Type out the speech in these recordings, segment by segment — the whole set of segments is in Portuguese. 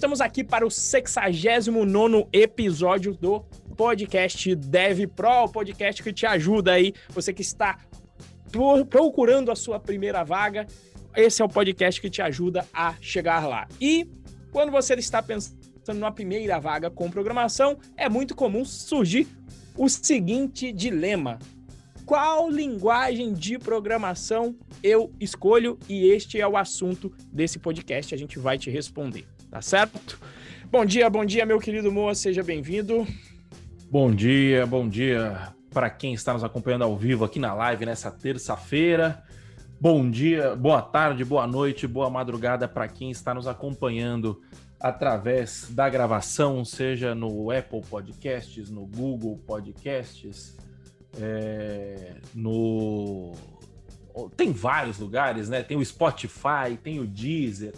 estamos aqui para o 69 episódio do podcast Dev Pro, o podcast que te ajuda aí, você que está procurando a sua primeira vaga, esse é o podcast que te ajuda a chegar lá. E quando você está pensando numa primeira vaga com programação, é muito comum surgir o seguinte dilema: qual linguagem de programação eu escolho? E este é o assunto desse podcast. A gente vai te responder, tá certo? Bom dia, bom dia, meu querido Moa, seja bem-vindo. Bom dia, bom dia para quem está nos acompanhando ao vivo aqui na live nessa terça-feira. Bom dia, boa tarde, boa noite, boa madrugada para quem está nos acompanhando através da gravação, seja no Apple Podcasts, no Google Podcasts, é, no tem vários lugares, né? Tem o Spotify, tem o Deezer,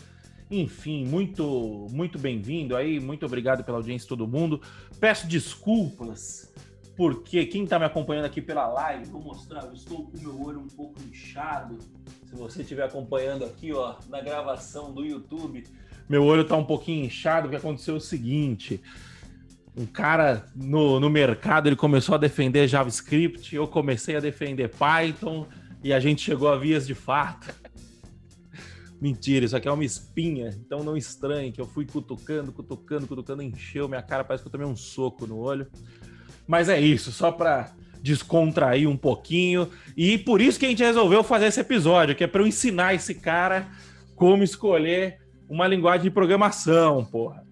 enfim, muito muito bem-vindo aí, muito obrigado pela audiência todo mundo. Peço desculpas porque quem está me acompanhando aqui pela live, vou mostrar, eu estou com o meu olho um pouco inchado. Se você estiver acompanhando aqui, ó, na gravação do YouTube, meu olho está um pouquinho inchado, porque aconteceu o seguinte, um cara no, no mercado ele começou a defender JavaScript, eu comecei a defender Python e a gente chegou a vias de fato. Mentira, isso aqui é uma espinha, então não estranhe que eu fui cutucando, cutucando, cutucando, encheu minha cara, parece que eu tomei um soco no olho. Mas é isso, só para descontrair um pouquinho. E por isso que a gente resolveu fazer esse episódio, que é para eu ensinar esse cara como escolher uma linguagem de programação, porra.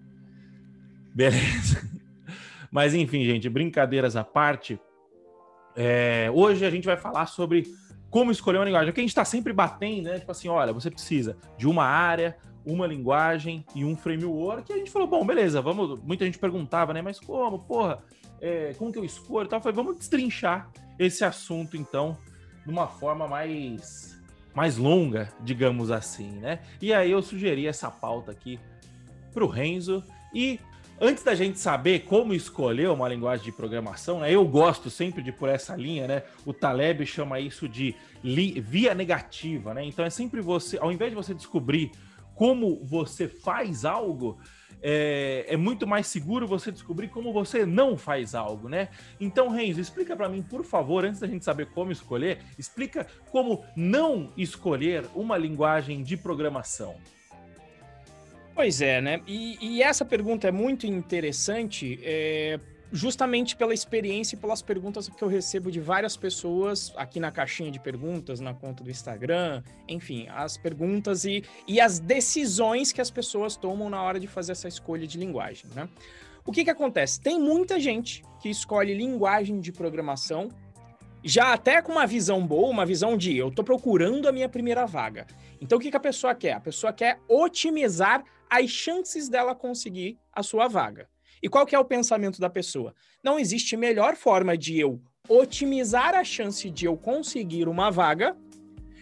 Beleza. Mas enfim, gente, brincadeiras à parte. É, hoje a gente vai falar sobre como escolher uma linguagem. Porque a gente está sempre batendo, né? Tipo assim, olha, você precisa de uma área, uma linguagem e um framework. E a gente falou, bom, beleza, vamos. Muita gente perguntava, né? Mas como, porra, é, como que eu escolho? Então, eu falei, vamos destrinchar esse assunto, então, de uma forma mais, mais longa, digamos assim, né? E aí eu sugeri essa pauta aqui para o Renzo. E Antes da gente saber como escolher uma linguagem de programação, né, eu gosto sempre de por essa linha, né? O Taleb chama isso de via negativa, né? Então é sempre você, ao invés de você descobrir como você faz algo, é, é, muito mais seguro você descobrir como você não faz algo, né? Então, Renzo, explica para mim, por favor, antes da gente saber como escolher, explica como não escolher uma linguagem de programação. Pois é, né? E, e essa pergunta é muito interessante, é, justamente pela experiência e pelas perguntas que eu recebo de várias pessoas aqui na caixinha de perguntas, na conta do Instagram, enfim, as perguntas e, e as decisões que as pessoas tomam na hora de fazer essa escolha de linguagem, né? O que que acontece? Tem muita gente que escolhe linguagem de programação já até com uma visão boa, uma visão de eu estou procurando a minha primeira vaga. Então o que, que a pessoa quer? A pessoa quer otimizar as chances dela conseguir a sua vaga. E qual que é o pensamento da pessoa? Não existe melhor forma de eu otimizar a chance de eu conseguir uma vaga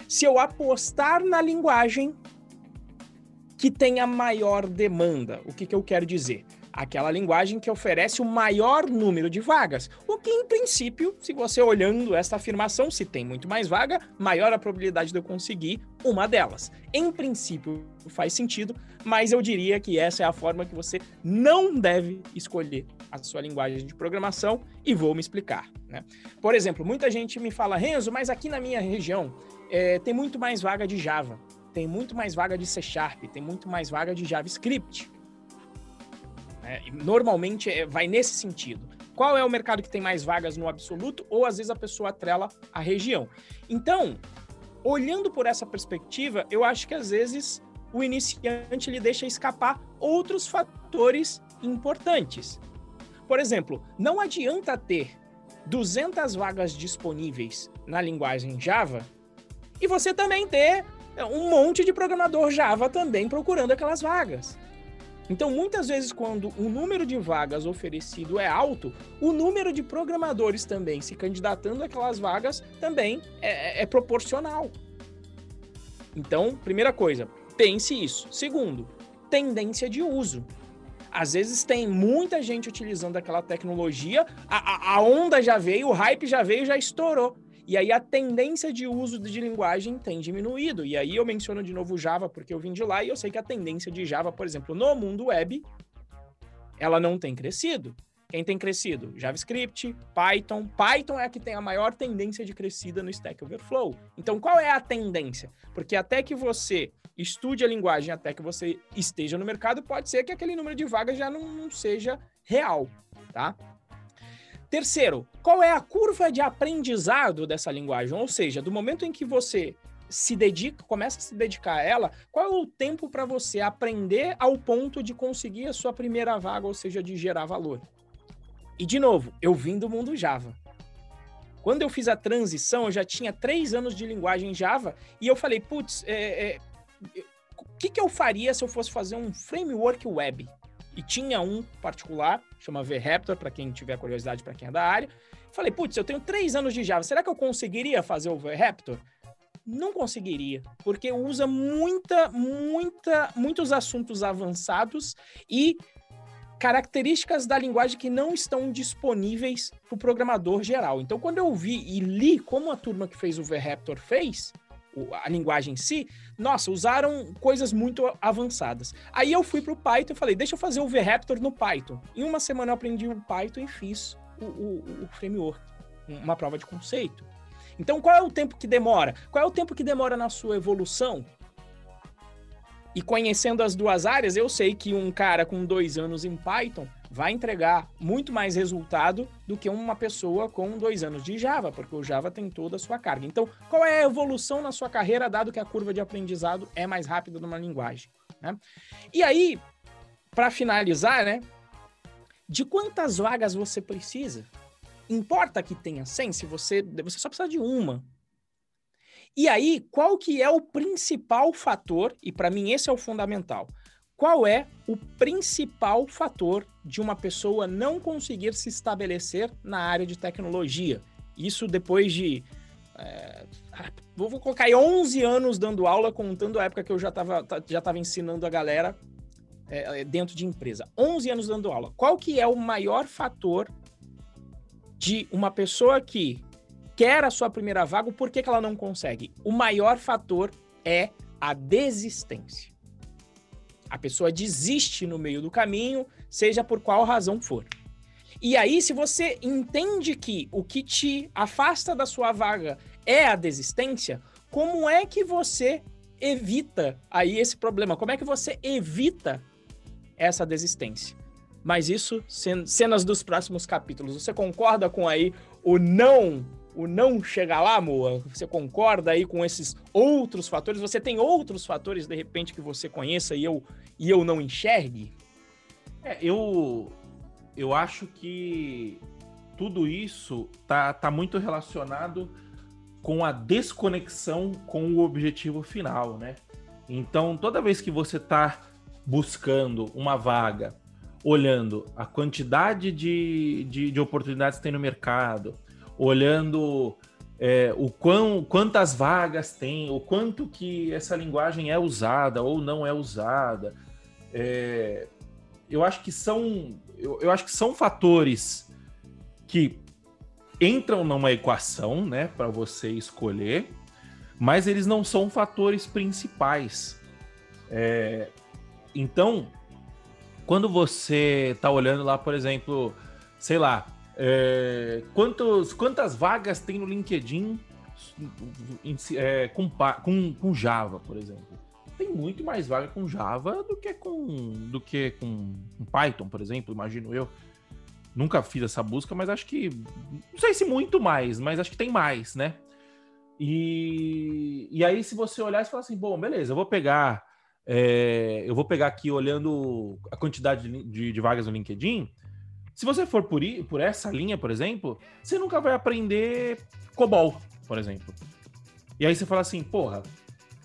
se eu apostar na linguagem que tenha maior demanda. O que, que eu quero dizer? Aquela linguagem que oferece o maior número de vagas. O que, em princípio, se você olhando esta afirmação, se tem muito mais vaga, maior a probabilidade de eu conseguir uma delas. Em princípio, faz sentido, mas eu diria que essa é a forma que você não deve escolher a sua linguagem de programação e vou me explicar. Né? Por exemplo, muita gente me fala, Renzo, mas aqui na minha região é, tem muito mais vaga de Java, tem muito mais vaga de C Sharp, tem muito mais vaga de JavaScript. É, normalmente é, vai nesse sentido. Qual é o mercado que tem mais vagas no absoluto? Ou às vezes a pessoa atrela a região. Então, olhando por essa perspectiva, eu acho que às vezes o iniciante ele deixa escapar outros fatores importantes. Por exemplo, não adianta ter 200 vagas disponíveis na linguagem Java e você também ter um monte de programador Java também procurando aquelas vagas. Então, muitas vezes, quando o número de vagas oferecido é alto, o número de programadores também se candidatando àquelas vagas também é, é, é proporcional. Então, primeira coisa, pense isso. Segundo, tendência de uso. Às vezes tem muita gente utilizando aquela tecnologia, a, a, a onda já veio, o hype já veio, já estourou. E aí a tendência de uso de linguagem tem diminuído. E aí eu menciono de novo Java porque eu vim de lá e eu sei que a tendência de Java, por exemplo, no mundo web, ela não tem crescido. Quem tem crescido? JavaScript, Python. Python é a que tem a maior tendência de crescida no Stack Overflow. Então, qual é a tendência? Porque até que você estude a linguagem, até que você esteja no mercado, pode ser que aquele número de vagas já não, não seja real, tá? Terceiro, qual é a curva de aprendizado dessa linguagem? Ou seja, do momento em que você se dedica, começa a se dedicar a ela, qual é o tempo para você aprender ao ponto de conseguir a sua primeira vaga, ou seja, de gerar valor? E de novo, eu vim do mundo Java. Quando eu fiz a transição, eu já tinha três anos de linguagem Java e eu falei, putz, é, é, o que, que eu faria se eu fosse fazer um framework web? E tinha um particular, chama VRaptor, para quem tiver curiosidade, para quem é da área. Falei, putz, eu tenho três anos de Java, será que eu conseguiria fazer o VRaptor? não conseguiria, porque usa muita, muita, muitos assuntos avançados e características da linguagem que não estão disponíveis para o programador geral. Então, quando eu vi e li como a turma que fez o VRaptor fez, a linguagem em si, nossa, usaram coisas muito avançadas. Aí eu fui para o Python e falei, deixa eu fazer o VRaptor no Python. Em uma semana eu aprendi o Python e fiz o, o, o framework, uma prova de conceito. Então, qual é o tempo que demora? Qual é o tempo que demora na sua evolução? E conhecendo as duas áreas, eu sei que um cara com dois anos em Python vai entregar muito mais resultado do que uma pessoa com dois anos de Java, porque o Java tem toda a sua carga. Então, qual é a evolução na sua carreira, dado que a curva de aprendizado é mais rápida numa linguagem? Né? E aí, para finalizar, né? De quantas vagas você precisa? Importa que tenha 100, se você, você só precisa de uma. E aí, qual que é o principal fator, e para mim esse é o fundamental, qual é o principal fator de uma pessoa não conseguir se estabelecer na área de tecnologia? Isso depois de. É, vou colocar aí 11 anos dando aula, contando a época que eu já estava já tava ensinando a galera é, dentro de empresa. 11 anos dando aula. Qual que é o maior fator de uma pessoa que quer a sua primeira vaga, por que, que ela não consegue? O maior fator é a desistência. A pessoa desiste no meio do caminho, seja por qual razão for. E aí, se você entende que o que te afasta da sua vaga é a desistência, como é que você evita aí esse problema? Como é que você evita essa desistência? Mas isso, cenas dos próximos capítulos. Você concorda com aí o não, o não chegar lá, Moa? Você concorda aí com esses outros fatores? Você tem outros fatores, de repente, que você conheça e eu, e eu não enxergue? É, eu, eu acho que tudo isso tá, tá muito relacionado com a desconexão com o objetivo final, né? Então, toda vez que você está buscando uma vaga olhando a quantidade de, de, de oportunidades que tem no mercado, olhando é, o quão, quantas vagas tem, o quanto que essa linguagem é usada ou não é usada. É, eu acho que são eu, eu, acho que são fatores que entram numa equação, né, para você escolher, mas eles não são fatores principais. É, então, quando você tá olhando lá, por exemplo, sei lá, é, quantos, quantas vagas tem no LinkedIn é, com, com, com Java, por exemplo? Tem muito mais vaga com Java do que com, do que com, com Python, por exemplo, imagino eu. Nunca fiz essa busca, mas acho que. Não sei se muito mais, mas acho que tem mais, né? E, e aí, se você olhar e falar assim, bom, beleza, eu vou pegar é, eu vou pegar aqui olhando a quantidade de, de, vagas no LinkedIn. Se você for por, por essa linha, por exemplo, você nunca vai aprender COBOL, por exemplo. E aí você fala assim, porra,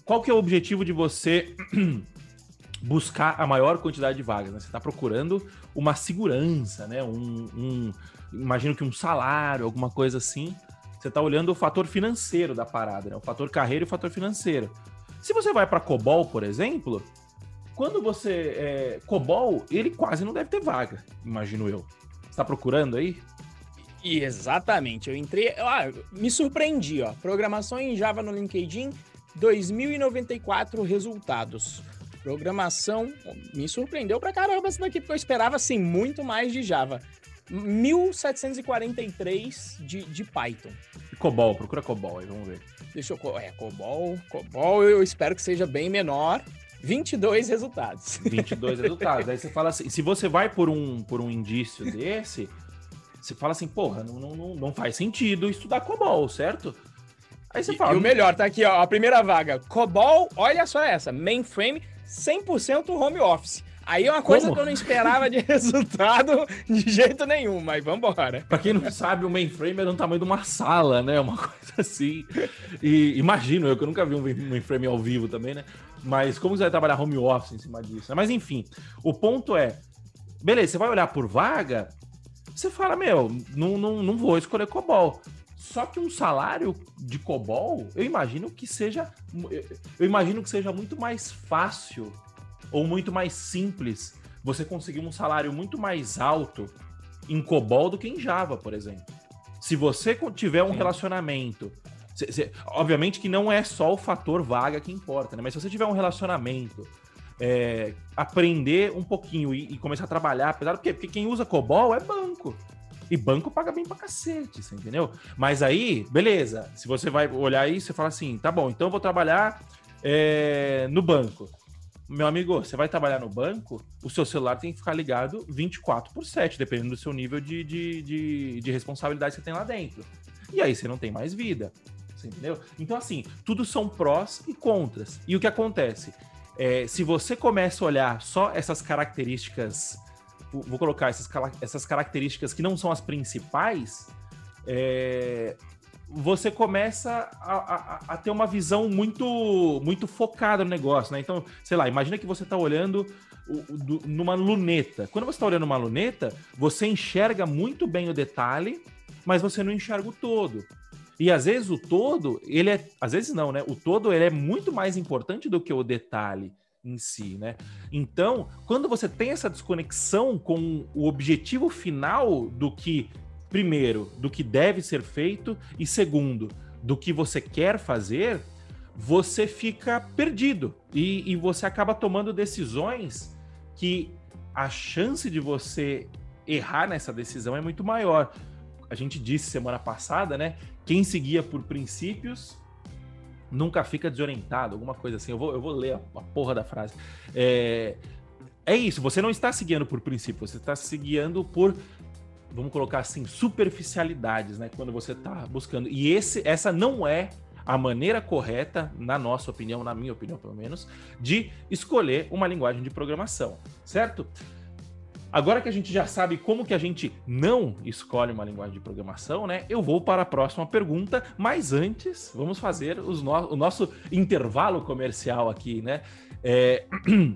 qual que é o objetivo de você buscar a maior quantidade de vagas? Né? Você está procurando uma segurança, né? Um, um, imagino que um salário, alguma coisa assim. Você está olhando o fator financeiro da parada, né? O fator carreira e o fator financeiro. Se você vai para COBOL, por exemplo, quando você. É, COBOL, ele quase não deve ter vaga, imagino eu. Está procurando aí? Exatamente. Eu entrei. Ah, me surpreendi, ó. Programação em Java no LinkedIn, 2094 resultados. Programação. Me surpreendeu pra caramba isso daqui, porque eu esperava assim muito mais de Java. 1743 de, de Python. E COBOL, procura COBOL aí, vamos ver. Deixa eu. É, COBOL. COBOL eu espero que seja bem menor. 22 resultados. 22 resultados. Aí você fala assim: se você vai por um, por um indício desse, você fala assim, porra, não, não, não faz sentido estudar COBOL, certo? Aí você e, fala. E o melhor, tá aqui, ó, a primeira vaga. COBOL, olha só essa, mainframe, 100% home office. Aí é uma coisa Como? que eu não esperava de resultado de jeito nenhum, mas vambora. Pra quem não sabe, o mainframe é do tamanho de uma sala, né? Uma coisa assim. E imagino eu, que eu nunca vi um mainframe ao vivo também, né? Mas como você vai trabalhar home office em cima disso? Né? Mas enfim, o ponto é: beleza, você vai olhar por vaga, você fala, meu, não, não, não vou escolher COBOL. Só que um salário de COBOL, eu imagino que seja. Eu imagino que seja muito mais fácil ou muito mais simples você conseguir um salário muito mais alto em COBOL do que em Java, por exemplo. Se você tiver um Sim. relacionamento. Cê, cê, obviamente que não é só o fator vaga que importa, né? Mas se você tiver um relacionamento é, aprender um pouquinho e, e, começar a trabalhar, apesar porque, porque quem usa COBOL é banco. E banco paga bem pra cacete, você entendeu? Mas aí, beleza. Se você vai olhar aí, você fala assim: tá bom, então eu vou trabalhar é, no banco. Meu amigo, você vai trabalhar no banco, o seu celular tem que ficar ligado 24 por 7, dependendo do seu nível de, de, de, de responsabilidade que você tem lá dentro. E aí você não tem mais vida. Você entendeu? Então, assim, tudo são prós e contras. E o que acontece? É, se você começa a olhar só essas características, vou colocar essas, essas características que não são as principais, é, você começa a, a, a, ter uma visão muito muito focada no negócio, né? Então, sei lá, imagina que você está olhando numa luneta. Quando você está olhando uma luneta, você enxerga muito bem o detalhe, mas você não enxerga o todo. E às vezes o todo, ele é. Às vezes não, né? O todo ele é muito mais importante do que o detalhe em si, né? Então, quando você tem essa desconexão com o objetivo final do que, primeiro, do que deve ser feito, e segundo, do que você quer fazer, você fica perdido e, e você acaba tomando decisões que a chance de você errar nessa decisão é muito maior. A gente disse semana passada, né, quem seguia por princípios nunca fica desorientado, alguma coisa assim. Eu vou, eu vou ler a, a porra da frase. É, é isso, você não está seguindo por princípios, você está seguindo por, vamos colocar assim, superficialidades, né? Quando você está buscando. E esse, essa não é a maneira correta, na nossa opinião, na minha opinião pelo menos, de escolher uma linguagem de programação, certo? Agora que a gente já sabe como que a gente não escolhe uma linguagem de programação, né? Eu vou para a próxima pergunta, mas antes vamos fazer no o nosso intervalo comercial aqui, né? É...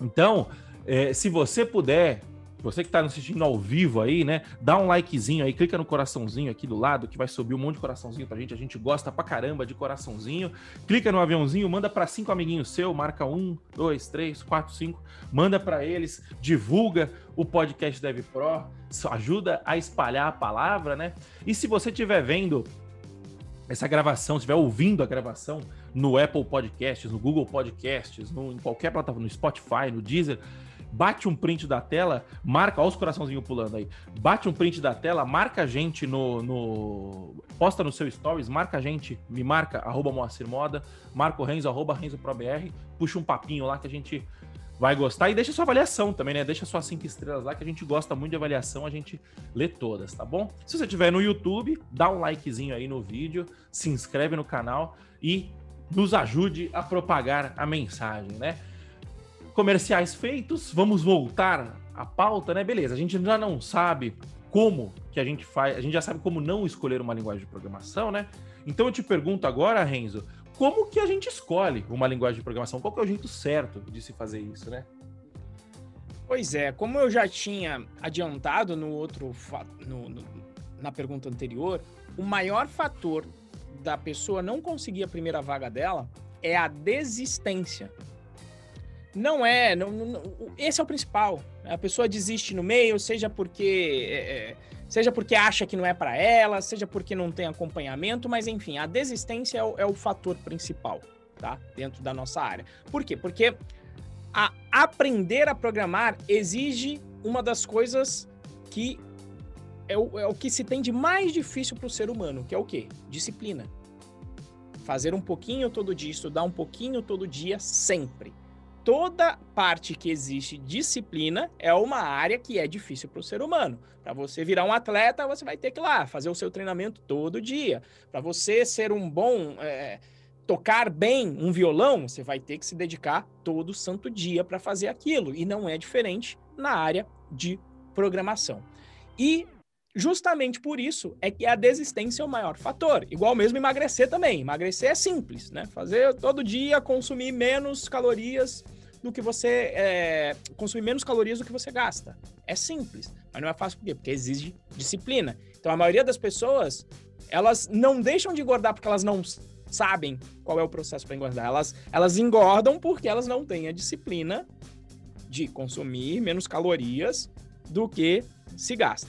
Então, é, se você puder você que está assistindo ao vivo aí, né? Dá um likezinho aí, clica no coraçãozinho aqui do lado, que vai subir um monte de coraçãozinho pra gente. A gente gosta pra caramba de coraçãozinho. Clica no aviãozinho, manda para cinco amiguinhos seu, marca um, dois, três, quatro, cinco. Manda para eles, divulga o podcast Dev Pro, ajuda a espalhar a palavra, né? E se você estiver vendo essa gravação, estiver ouvindo a gravação no Apple Podcasts, no Google Podcasts, no, em qualquer plataforma, no Spotify, no Deezer, bate um print da tela, marca, olha os coraçãozinhos pulando aí, bate um print da tela, marca a gente no, no posta no seu stories, marca a gente, me marca, arroba Moacir Moda, marca o Renzo, arroba Renzo ProBR, puxa um papinho lá que a gente vai gostar e deixa sua avaliação também, né? Deixa suas cinco estrelas lá que a gente gosta muito de avaliação, a gente lê todas, tá bom? Se você estiver no YouTube, dá um likezinho aí no vídeo, se inscreve no canal e nos ajude a propagar a mensagem, né? Comerciais feitos, vamos voltar à pauta, né? Beleza, a gente já não sabe como que a gente faz, a gente já sabe como não escolher uma linguagem de programação, né? Então eu te pergunto agora, Renzo, como que a gente escolhe uma linguagem de programação? Qual é o jeito certo de se fazer isso, né? Pois é, como eu já tinha adiantado no outro no, no, na pergunta anterior, o maior fator da pessoa não conseguir a primeira vaga dela é a desistência. Não é, não, não, esse é o principal. A pessoa desiste no meio, seja porque é, é Seja porque acha que não é para ela, seja porque não tem acompanhamento, mas enfim, a desistência é o, é o fator principal, tá? Dentro da nossa área. Por quê? Porque a aprender a programar exige uma das coisas que é o, é o que se tem de mais difícil para o ser humano, que é o quê? Disciplina. Fazer um pouquinho todo dia, estudar um pouquinho todo dia, sempre. Toda parte que existe disciplina é uma área que é difícil para o ser humano. Para você virar um atleta, você vai ter que ir lá fazer o seu treinamento todo dia. Para você ser um bom. É, tocar bem um violão, você vai ter que se dedicar todo santo dia para fazer aquilo. E não é diferente na área de programação. E justamente por isso é que a desistência é o maior fator. Igual mesmo emagrecer também. Emagrecer é simples, né? Fazer todo dia, consumir menos calorias do que você. É, consumir menos calorias do que você gasta. É simples. Mas não é fácil por quê? Porque exige disciplina. Então a maioria das pessoas, elas não deixam de engordar porque elas não sabem qual é o processo para engordar. Elas, elas engordam porque elas não têm a disciplina de consumir menos calorias do que se gasta.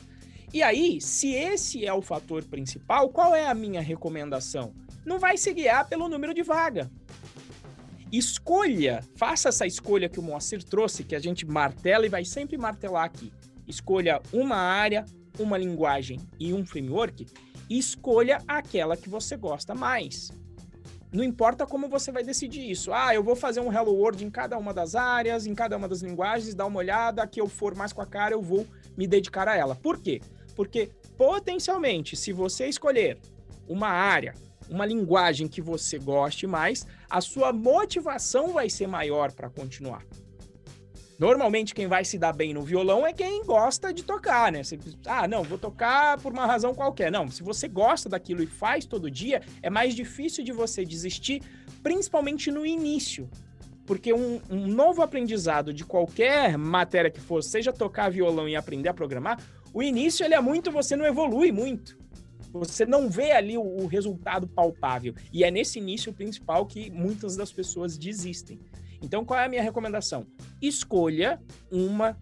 E aí, se esse é o fator principal, qual é a minha recomendação? Não vai se guiar pelo número de vaga. Escolha, faça essa escolha que o Moacir trouxe, que a gente martela e vai sempre martelar aqui. Escolha uma área, uma linguagem e um framework. E escolha aquela que você gosta mais. Não importa como você vai decidir isso. Ah, eu vou fazer um Hello World em cada uma das áreas, em cada uma das linguagens, dar uma olhada, que eu for mais com a cara, eu vou me dedicar a ela. Por quê? Porque potencialmente, se você escolher uma área, uma linguagem que você goste mais, a sua motivação vai ser maior para continuar. Normalmente quem vai se dar bem no violão é quem gosta de tocar, né? Você, ah, não, vou tocar por uma razão qualquer. Não, se você gosta daquilo e faz todo dia, é mais difícil de você desistir, principalmente no início. Porque um, um novo aprendizado de qualquer matéria que for, seja tocar violão e aprender a programar, o início ele é muito, você não evolui muito. Você não vê ali o, o resultado palpável. E é nesse início principal que muitas das pessoas desistem. Então, qual é a minha recomendação? Escolha uma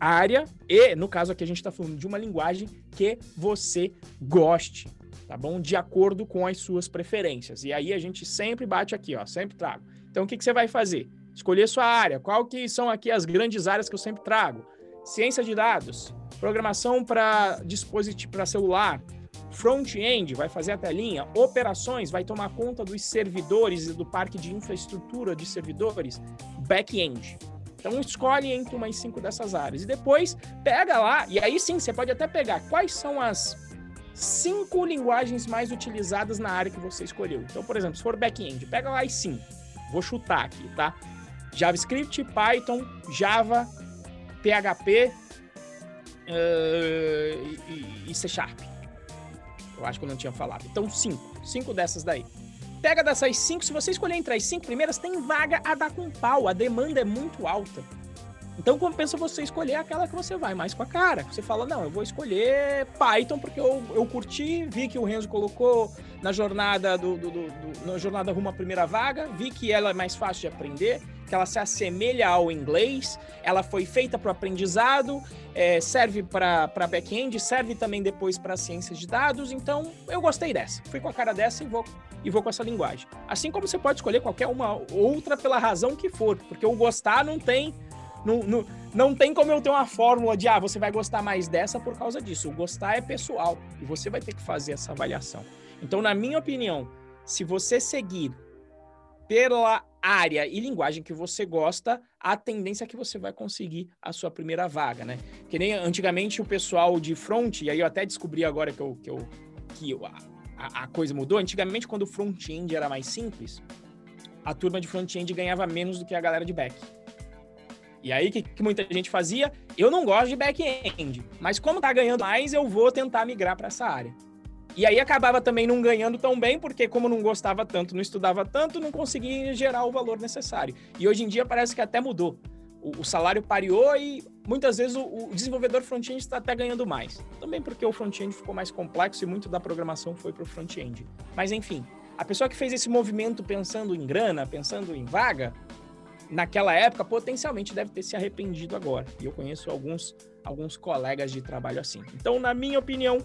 área e, no caso aqui, a gente está falando de uma linguagem que você goste, tá bom? De acordo com as suas preferências. E aí a gente sempre bate aqui, ó, sempre trago. Então, o que, que você vai fazer? Escolher sua área. Qual que são aqui as grandes áreas que eu sempre trago? Ciência de dados, programação para dispositivo para celular, Front-end vai fazer a telinha, operações vai tomar conta dos servidores e do parque de infraestrutura de servidores, back-end. Então escolhe entre umas cinco dessas áreas e depois pega lá, e aí sim você pode até pegar quais são as cinco linguagens mais utilizadas na área que você escolheu. Então, por exemplo, se for back-end, pega lá as cinco. Vou chutar aqui, tá? JavaScript, Python, Java, PHP uh, e, e C Sharp. Eu acho que eu não tinha falado. Então, cinco. Cinco dessas daí. Pega dessas cinco, se você escolher entre as cinco primeiras, tem vaga a dar com pau. A demanda é muito alta. Então compensa você escolher aquela que você vai mais com a cara. Você fala, não, eu vou escolher Python porque eu, eu curti, vi que o Renzo colocou na jornada do, do, do, do na jornada rumo à primeira vaga, vi que ela é mais fácil de aprender, que ela se assemelha ao inglês, ela foi feita para o aprendizado, é, serve para back-end, serve também depois para ciências de dados, então eu gostei dessa. Fui com a cara dessa e vou, e vou com essa linguagem. Assim como você pode escolher qualquer uma outra pela razão que for, porque o gostar não tem não, não, não tem como eu ter uma fórmula de, ah, você vai gostar mais dessa por causa disso. O gostar é pessoal e você vai ter que fazer essa avaliação. Então, na minha opinião, se você seguir pela área e linguagem que você gosta, a tendência é que você vai conseguir a sua primeira vaga, né? Que nem antigamente o pessoal de front, e aí eu até descobri agora que, eu, que, eu, que a, a coisa mudou. Antigamente, quando o front-end era mais simples, a turma de front-end ganhava menos do que a galera de back. E aí, o que, que, muita gente fazia? Eu não gosto de back-end, mas como tá ganhando mais, eu vou tentar migrar para essa área. E aí acabava também não ganhando tão bem, porque como não gostava tanto, não estudava tanto, não conseguia gerar o valor necessário. E hoje em dia parece que até mudou. O, o salário pareou e muitas vezes o, o desenvolvedor front-end está até ganhando mais. Também porque o front-end ficou mais complexo e muito da programação foi para o front-end. Mas enfim, a pessoa que fez esse movimento pensando em grana, pensando em vaga, naquela época potencialmente deve ter se arrependido agora. E eu conheço alguns alguns colegas de trabalho assim. Então, na minha opinião,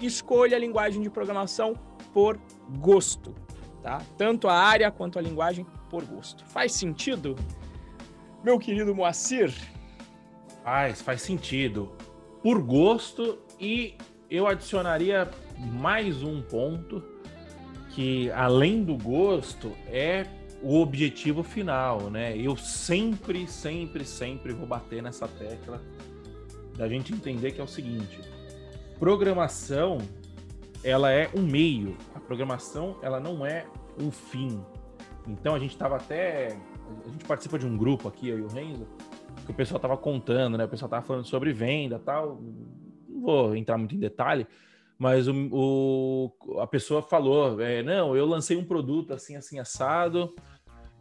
escolha a linguagem de programação por gosto, tá? Tanto a área quanto a linguagem por gosto. Faz sentido? Meu querido Moacir? Faz, faz sentido. Por gosto e eu adicionaria mais um ponto que além do gosto é o objetivo final, né? Eu sempre, sempre, sempre vou bater nessa tecla da gente entender que é o seguinte: programação ela é um meio, a programação ela não é um fim. Então a gente estava até a gente participa de um grupo aqui, e o Renzo, que o pessoal estava contando, né? O pessoal estava falando sobre venda, tal. Não vou entrar muito em detalhe, mas o, o a pessoa falou, é, não, eu lancei um produto assim, assim assado.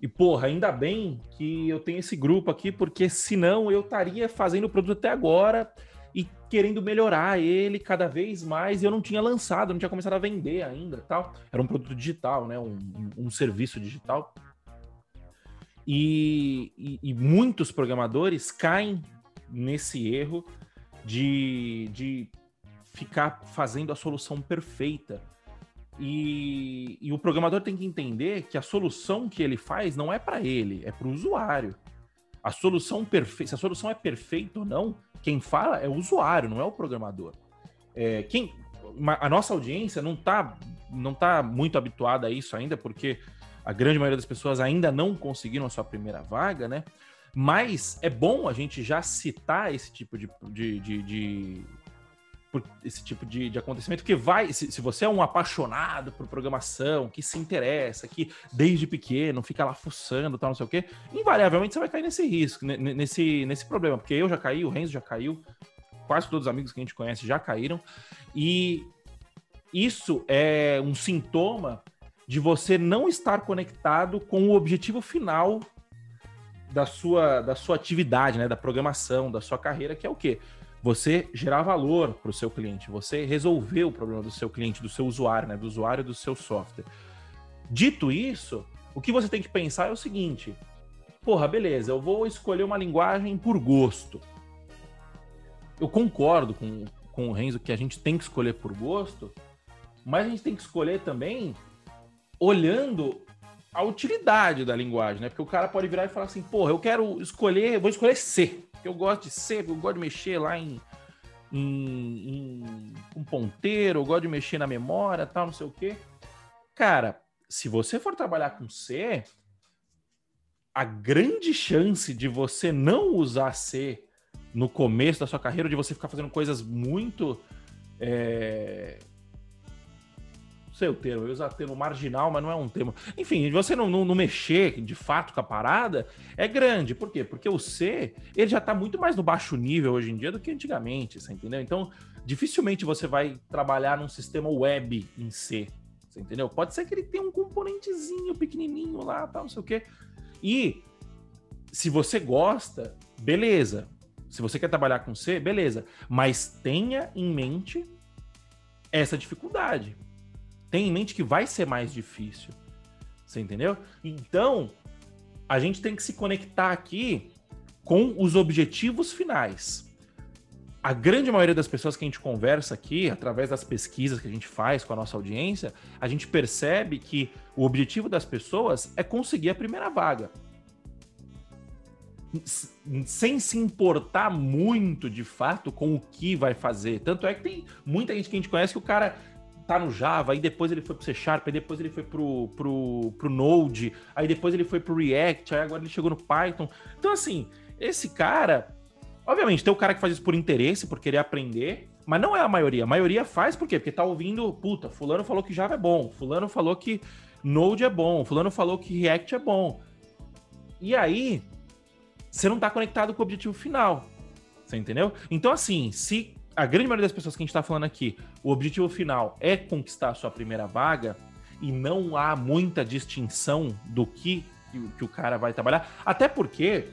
E, porra, ainda bem que eu tenho esse grupo aqui, porque senão eu estaria fazendo o produto até agora e querendo melhorar ele cada vez mais. E eu não tinha lançado, não tinha começado a vender ainda tal. Era um produto digital, né? Um, um, serviço digital. E, e, e, muitos programadores caem nesse erro de, de ficar fazendo a solução perfeita e, e, o programador tem que entender que a solução que ele faz não é para ele, é para o usuário. A solução perfeita, se a solução é perfeita ou não, quem fala é o usuário, não é o programador. É, quem, a nossa audiência não está não tá muito habituada a isso ainda, porque a grande maioria das pessoas ainda não conseguiram a sua primeira vaga, né? Mas é bom a gente já citar esse tipo de, de, de, de por esse tipo de, de acontecimento, que vai, se, se, você é um apaixonado por programação, que se interessa, que desde pequeno fica lá fuçando, tal, não sei o quê, invariavelmente você vai cair nesse risco, nesse, nesse problema, porque eu já caí, o Renzo já caiu, quase todos os amigos que a gente conhece já caíram, e isso é um sintoma de você não estar conectado com o objetivo final da sua, da sua atividade, né, da programação, da sua carreira, que é o quê? Você gerar valor para o seu cliente, você resolver o problema do seu cliente, do seu usuário, né, do usuário do seu software. Dito isso, o que você tem que pensar é o seguinte: porra, beleza, eu vou escolher uma linguagem por gosto. Eu concordo com, com o Renzo que a gente tem que escolher por gosto, mas a gente tem que escolher também olhando a utilidade da linguagem, né? Porque o cara pode virar e falar assim, porra, eu quero escolher, vou escolher C eu gosto de ser, eu gosto de mexer lá em, em, em um ponteiro, eu gosto de mexer na memória, tal, não sei o quê. Cara, se você for trabalhar com C, a grande chance de você não usar C no começo da sua carreira, de você ficar fazendo coisas muito é, sei o termo, eu uso o termo marginal, mas não é um termo. Enfim, você não, não, não, mexer de fato com a parada é grande. Por quê? Porque o C, ele já está muito mais no baixo nível hoje em dia do que antigamente, você entendeu? Então, dificilmente você vai trabalhar num sistema web em C, você entendeu? Pode ser que ele tenha um componentezinho pequenininho lá, tal, não sei o quê. E se você gosta, beleza. Se você quer trabalhar com C, beleza. Mas tenha em mente essa dificuldade tenha em mente que vai ser mais difícil. Você entendeu? Então, a gente tem que se conectar aqui com os objetivos finais. A grande maioria das pessoas que a gente conversa aqui, através das pesquisas que a gente faz com a nossa audiência, a gente percebe que o objetivo das pessoas é conseguir a primeira vaga. Sem se importar muito de fato com o que vai fazer. Tanto é que tem muita gente que a gente conhece que o cara tá no Java, aí depois ele foi pro C Sharp, aí depois ele foi pro, pro, pro Node, aí depois ele foi pro React, aí agora ele chegou no Python. Então, assim, esse cara. Obviamente, tem o cara que faz isso por interesse, por querer aprender, mas não é a maioria. A maioria faz por quê? Porque tá ouvindo, puta, fulano falou que Java é bom, fulano falou que Node é bom, fulano falou que React é bom. E aí, você não tá conectado com o objetivo final. Você entendeu? Então, assim, se a grande maioria das pessoas que a gente está falando aqui, o objetivo final é conquistar a sua primeira vaga e não há muita distinção do que, que o cara vai trabalhar. Até porque,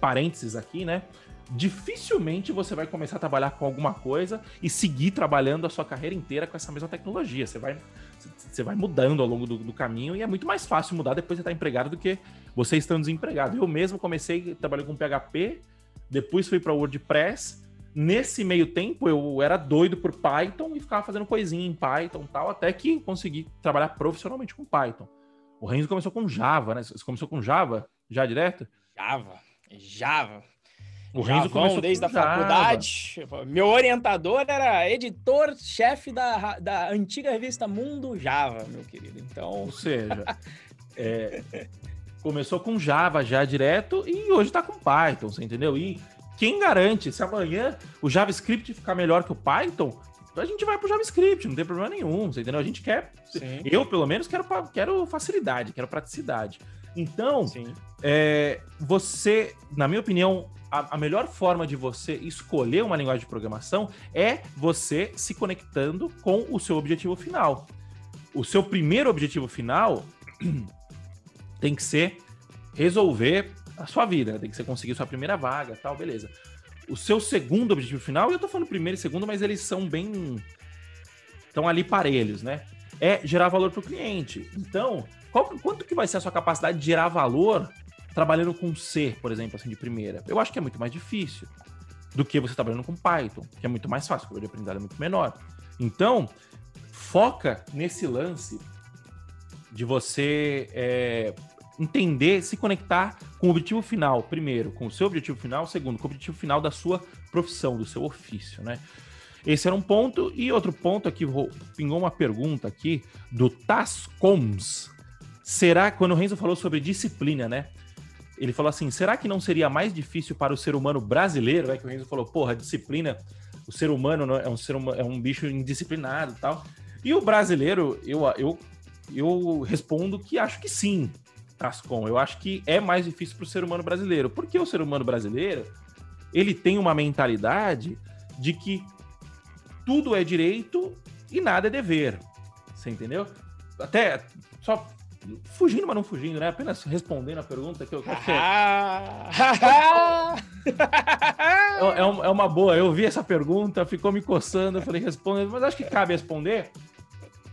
parênteses aqui, né? Dificilmente você vai começar a trabalhar com alguma coisa e seguir trabalhando a sua carreira inteira com essa mesma tecnologia. Você vai, você vai mudando ao longo do, do caminho e é muito mais fácil mudar depois de estar empregado do que você estando desempregado. Eu mesmo comecei, trabalhei com PHP, depois fui para WordPress Nesse meio tempo, eu era doido por Python e ficava fazendo coisinha em Python e tal, até que consegui trabalhar profissionalmente com Python. O Renzo começou com Java, né? Você começou com Java já direto? Java, Java. O Renzo começou desde a faculdade. Meu orientador era editor-chefe da, da antiga revista Mundo Java, meu querido. Então. Ou seja, é, começou com Java já direto e hoje tá com Python, você entendeu? E quem garante se amanhã o JavaScript ficar melhor que o Python, a gente vai pro JavaScript, não tem problema nenhum, você entendeu? A gente quer. Sim. Eu, pelo menos, quero, quero facilidade, quero praticidade. Então, é, você, na minha opinião, a, a, melhor forma de você escolher uma linguagem de programação é você se conectando com o seu objetivo final. O seu primeiro objetivo final tem que ser resolver a sua vida, né? tem que ser conseguir sua primeira vaga, tal, beleza. O seu segundo objetivo final, eu tô falando primeiro e segundo, mas eles são bem estão ali parelhos, né? É gerar valor para o cliente. Então, qual, quanto que vai ser a sua capacidade de gerar valor trabalhando com C, por exemplo, assim, de primeira? Eu acho que é muito mais difícil do que você trabalhando com Python, que é muito mais fácil, o de aprendizado é muito menor. Então, foca nesse lance de você é, entender, se conectar com o objetivo final, primeiro, com o seu objetivo final, segundo, com o objetivo final da sua profissão, do seu ofício, né? Esse era um ponto. E outro ponto aqui, pingou uma pergunta aqui do Tascoms. Será, quando o Renzo falou sobre disciplina, né? Ele falou assim: será que não seria mais difícil para o ser humano brasileiro? É que o Renzo falou, porra, disciplina, o ser humano é um, ser é um bicho indisciplinado e tal. E o brasileiro, eu, eu, eu respondo que acho que sim, Tascom. Eu acho que é mais difícil para o ser humano brasileiro. Porque o ser humano brasileiro, ele tem uma mentalidade de que tudo é direito e nada é dever. Você entendeu? Até só fugindo, mas não fugindo, né? Apenas respondendo a pergunta que eu quero. é, é, uma boa. Eu vi essa pergunta, ficou me coçando, eu falei, responda, mas acho que cabe responder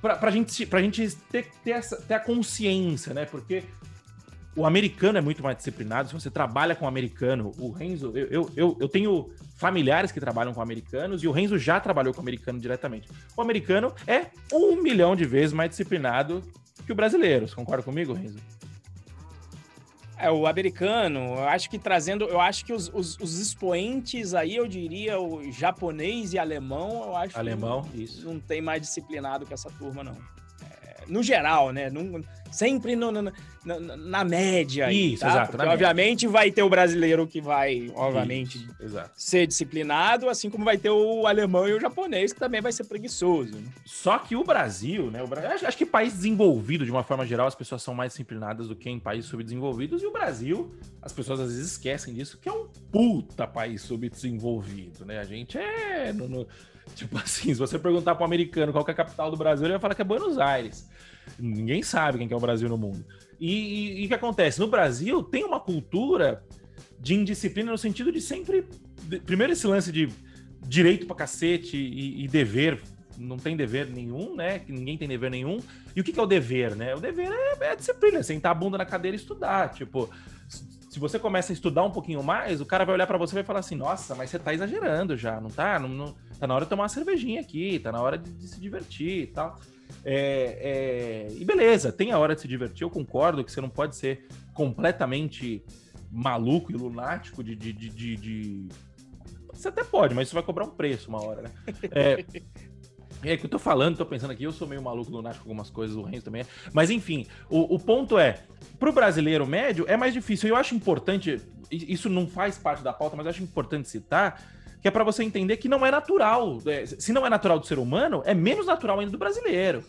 para a gente, pra gente ter, ter, essa, ter a consciência, né? Porque o americano é muito mais disciplinado. Se você trabalha com americano, o Renzo, eu, eu, eu, eu, tenho familiares que trabalham com americanos e o Renzo já trabalhou com americano diretamente. O americano é um milhão de vezes mais disciplinado que o brasileiro. Você concorda comigo, Renzo? É, o americano, eu acho que trazendo, eu acho que os, os, os, expoentes aí, eu diria o japonês e alemão, eu acho alemão, que não, isso. não tem mais disciplinado que essa turma, não. No geral, né? Não, sempre no, no, na, na, média. Isso, tá? exato. Porque, obviamente, média. vai ter o brasileiro que vai, obviamente, Isso, ser disciplinado, assim como vai ter o alemão e o japonês, que também vai ser preguiçoso. Né? Só que o Brasil, né? O Brasil, acho, acho que país desenvolvido, de uma forma geral, as pessoas são mais disciplinadas do que em países subdesenvolvidos. E o Brasil, as pessoas às vezes esquecem disso, que é um puta país subdesenvolvido, né? A gente é. No, no, tipo assim, se você perguntar para um americano qual é a capital do Brasil, ele vai falar que é Buenos Aires. Ninguém sabe quem é o Brasil no mundo. E o que acontece? No Brasil tem uma cultura de indisciplina no sentido de sempre. Primeiro, esse lance de direito pra cacete e, e dever. Não tem dever nenhum, né? Que ninguém tem dever nenhum. E o que, que é o dever, né? O dever é, é disciplina, é sentar a bunda na cadeira e estudar. Tipo, se você começa a estudar um pouquinho mais, o cara vai olhar para você e vai falar assim: nossa, mas você tá exagerando já, não tá? Não, não, tá na hora de tomar uma cervejinha aqui, tá na hora de, de se divertir e tal. É, é, e beleza, tem a hora de se divertir, eu concordo que você não pode ser completamente maluco e lunático de, de, de, de, Você até pode, mas isso vai cobrar um preço uma hora, né? É, é que eu tô falando, tô pensando aqui, eu sou meio maluco, lunático com algumas coisas, o Renzo também é. Mas enfim, o, o ponto é, pro brasileiro médio é mais difícil. Eu acho importante, isso não faz parte da pauta, mas eu acho importante citar que é para você entender que não é natural. É, se não é natural do ser humano, é menos natural ainda do brasileiro.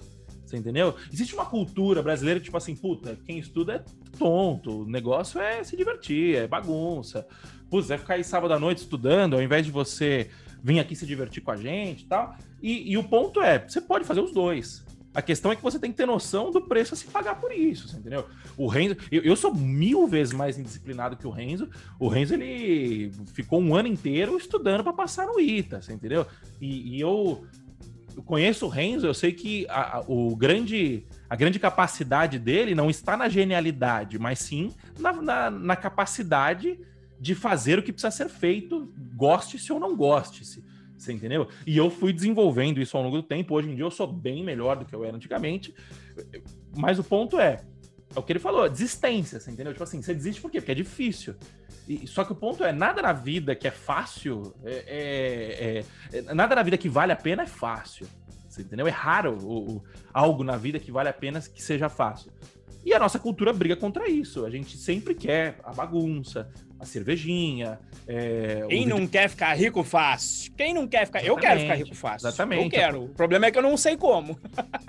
Você entendeu? Existe uma cultura brasileira, tipo assim, puta, quem estuda é tonto, o negócio é se divertir, é bagunça. Putz, vai ficar aí sábado à noite estudando, ao invés de você vir aqui se divertir com a gente e tal. E o ponto é, você pode fazer os dois. A questão é que você tem que ter noção do preço a se pagar por isso, entendeu? O Renzo, eu, eu, sou mil vezes mais indisciplinado que o Renzo. O Renzo, ele ficou um ano inteiro estudando para passar no ITA, entendeu? E, e eu, eu, conheço o Renzo, eu sei que a, a, o grande, a grande capacidade dele não está na genialidade, mas sim na, na, na capacidade de fazer o que precisa ser feito, goste-se ou não goste-se. Você entendeu? E eu fui desenvolvendo isso ao longo do tempo. Hoje em dia eu sou bem melhor do que eu era antigamente. Mas o ponto é, é o que ele falou, desistência, você entendeu? Tipo assim, você desiste por quê? Porque é difícil. E, só que o ponto é, nada na vida que é fácil, é, é, é, nada na vida que vale a pena é fácil. Você entendeu? É raro o, o, algo na vida que vale a pena que seja fácil. E a nossa cultura briga contra isso. A gente sempre quer a bagunça, a cervejinha. É, Quem não quer ficar rico fácil? Quem não quer ficar. Exatamente, eu quero ficar rico fácil. Exatamente. Eu quero. O problema é que eu não sei como.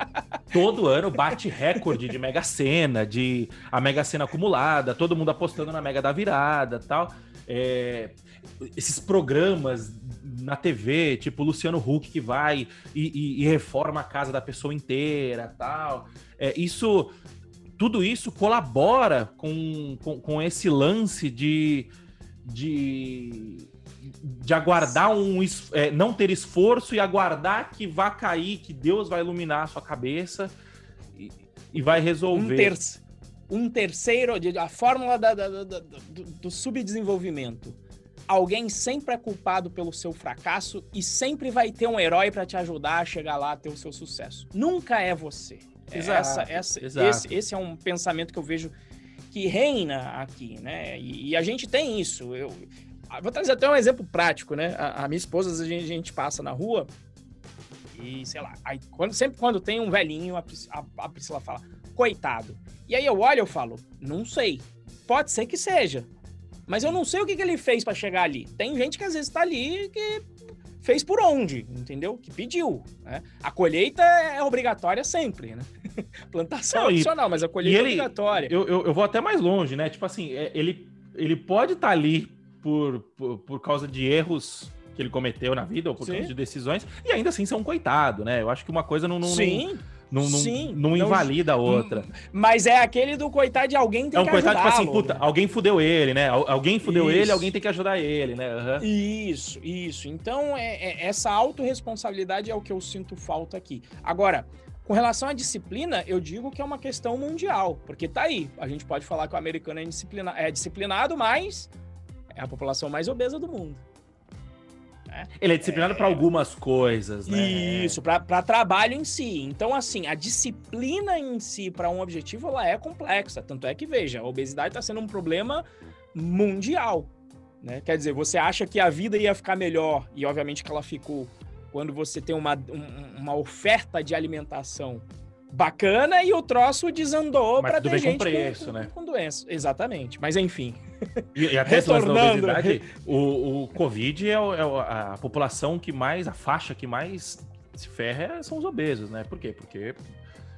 Todo ano bate recorde de Mega Sena, de a Mega Sena acumulada, todo mundo apostando na Mega da Virada tal. É, esses programas na TV, tipo Luciano Huck que vai e, e, e reforma a casa da pessoa inteira tal. É, isso tudo isso colabora com, com, com esse lance de, de, de aguardar um. É, não ter esforço e aguardar que vá cair, que Deus vai iluminar a sua cabeça e, e vai resolver. Um, ter, um terceiro, a fórmula da, da, da, do, do subdesenvolvimento. Alguém sempre é culpado pelo seu fracasso e sempre vai ter um herói para te ajudar a chegar lá a ter o seu sucesso. Nunca é você. Exato, essa, essa, exato. Esse, esse é um pensamento que eu vejo que reina aqui, né? E, e a gente tem isso. Eu, vou trazer até um exemplo prático, né? A, a minha esposa, a gente, a gente, passa na rua e, sei lá, aí, quando, sempre quando tem um velhinho, a, a, a Priscila fala, coitado. E aí eu olho e falo, não sei. Pode ser que seja. Mas eu não sei o que, que ele fez para chegar ali. Tem gente que às vezes tá ali que fez por onde, entendeu? Que pediu. Né? A colheita é obrigatória sempre, né? Plantação Não, opcional, mas a colheita é ele, é obrigatória. Eu, eu, eu, vou até mais longe, né? Tipo assim, é, ele, ele pode estar tá ali por, por, por, causa de erros que ele cometeu na vida ou por Sim. causa de decisões, e ainda assim ser um coitado, né? Eu acho que uma coisa não. não Sim. Não não, Sim, não invalida a outra. Mas é aquele do coitado de alguém tem é um que coitado, tipo assim, puta, alguém fudeu ele, né? Alguém fudeu isso. ele, alguém tem que ajudar ele, né? Uhum. Isso, isso. Então, é, é, essa autorresponsabilidade é o que eu sinto falta aqui. Agora, com relação à disciplina, eu digo que é uma questão mundial, porque tá aí. A gente pode falar que o americano é, disciplina, é disciplinado, mas é a população mais obesa do mundo. Né? Ele é disciplinado é... para algumas coisas, né? Isso, para trabalho em si. Então, assim, a disciplina em si para um objetivo ela é complexa. Tanto é que, veja, a obesidade está sendo um problema mundial. Né? Quer dizer, você acha que a vida ia ficar melhor, e obviamente que ela ficou, quando você tem uma, um, uma oferta de alimentação bacana e o troço desandou para ter gente com, preço, com, né? com doença. Exatamente. Mas enfim. E, e até Retornando. da obesidade, o, o Covid é, o, é, a população que mais, a faixa que mais se ferra são os obesos, né? Por quê? Porque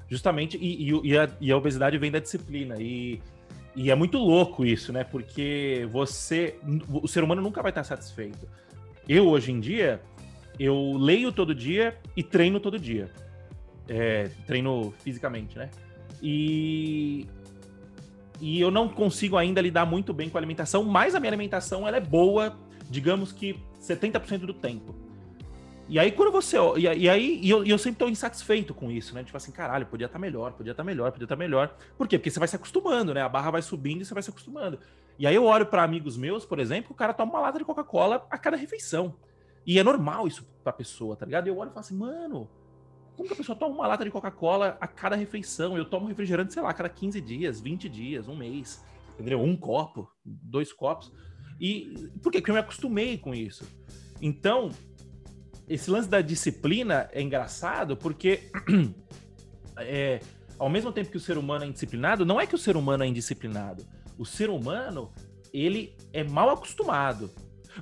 justamente, e, e, e, a, e a obesidade vem da disciplina. E, e é muito louco isso, né? Porque você, o ser humano nunca vai estar satisfeito. Eu, hoje em dia, eu leio todo dia e treino todo dia. É, treino fisicamente, né? E, e eu não consigo ainda lidar muito bem com a alimentação, mas a minha alimentação ela é boa, digamos que 70% do tempo. E aí, quando você. E, aí, e eu, e eu, sempre tô insatisfeito com isso, né? Tipo assim, caralho, podia estar tá melhor, podia estar tá melhor, podia estar tá melhor. Por quê? Porque você vai se acostumando, né? A barra vai subindo e você vai se acostumando. E aí eu olho para amigos meus, por exemplo, o cara toma uma lata de Coca-Cola a cada refeição. E é normal isso pra pessoa, tá ligado? E eu olho e falo assim, mano, como que a pessoa toma uma lata de Coca-Cola a cada refeição? Eu tomo refrigerante, sei lá, a cada 15 dias, 20 dias, um mês. Entendeu? Um copo, dois copos. E por quê? Porque eu me acostumei com isso. Então, esse lance da disciplina é engraçado porque é, ao mesmo tempo que o ser humano é indisciplinado, não é que o ser humano é indisciplinado. O ser humano, ele é mal acostumado.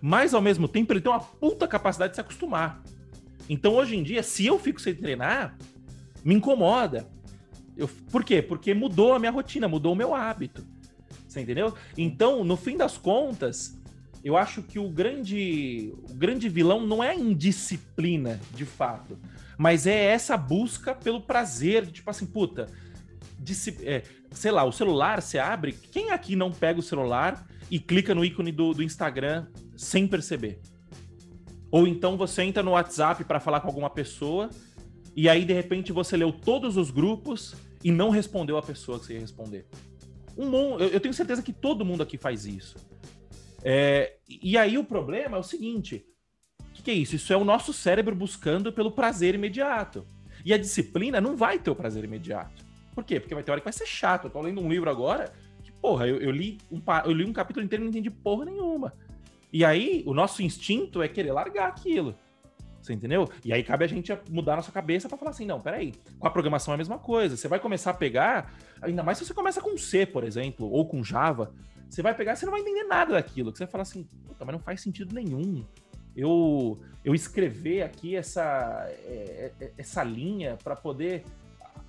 Mas ao mesmo tempo ele tem uma puta capacidade de se acostumar. Então, hoje em dia, se eu fico sem treinar, me incomoda. Eu, por quê? Porque mudou a minha rotina, mudou o meu hábito. Você entendeu? Então, no fim das contas, eu acho que o grande, o grande vilão não é a indisciplina, de fato, mas é essa busca pelo prazer, tipo assim, puta, é, sei lá, o celular você abre, quem aqui não pega o celular e clica no ícone do, do Instagram sem perceber? Ou então você entra no WhatsApp para falar com alguma pessoa e aí de repente você leu todos os grupos e não respondeu a pessoa que você ia responder. Um, eu tenho certeza que todo mundo aqui faz isso. É, e aí o problema é o seguinte: o que, que é isso? Isso é o nosso cérebro buscando pelo prazer imediato. E a disciplina não vai ter o prazer imediato. Por quê? Porque vai ter hora que vai ser chato. Eu tô lendo um livro agora porra, eu, eu li, um, eu li um capítulo inteiro e não entendi porra nenhuma. E aí, o nosso instinto é querer largar aquilo. Você entendeu? E aí cabe a gente mudar a nossa cabeça para falar assim, não, peraí, com a programação é a mesma coisa. Você vai começar a pegar, ainda mais se você começa com C, por exemplo, ou com Java, você vai pegar, você não vai entender nada daquilo. Você vai falar assim, puta, mas não faz sentido nenhum. Eu, eu escrever aqui essa, é, é, essa linha para poder.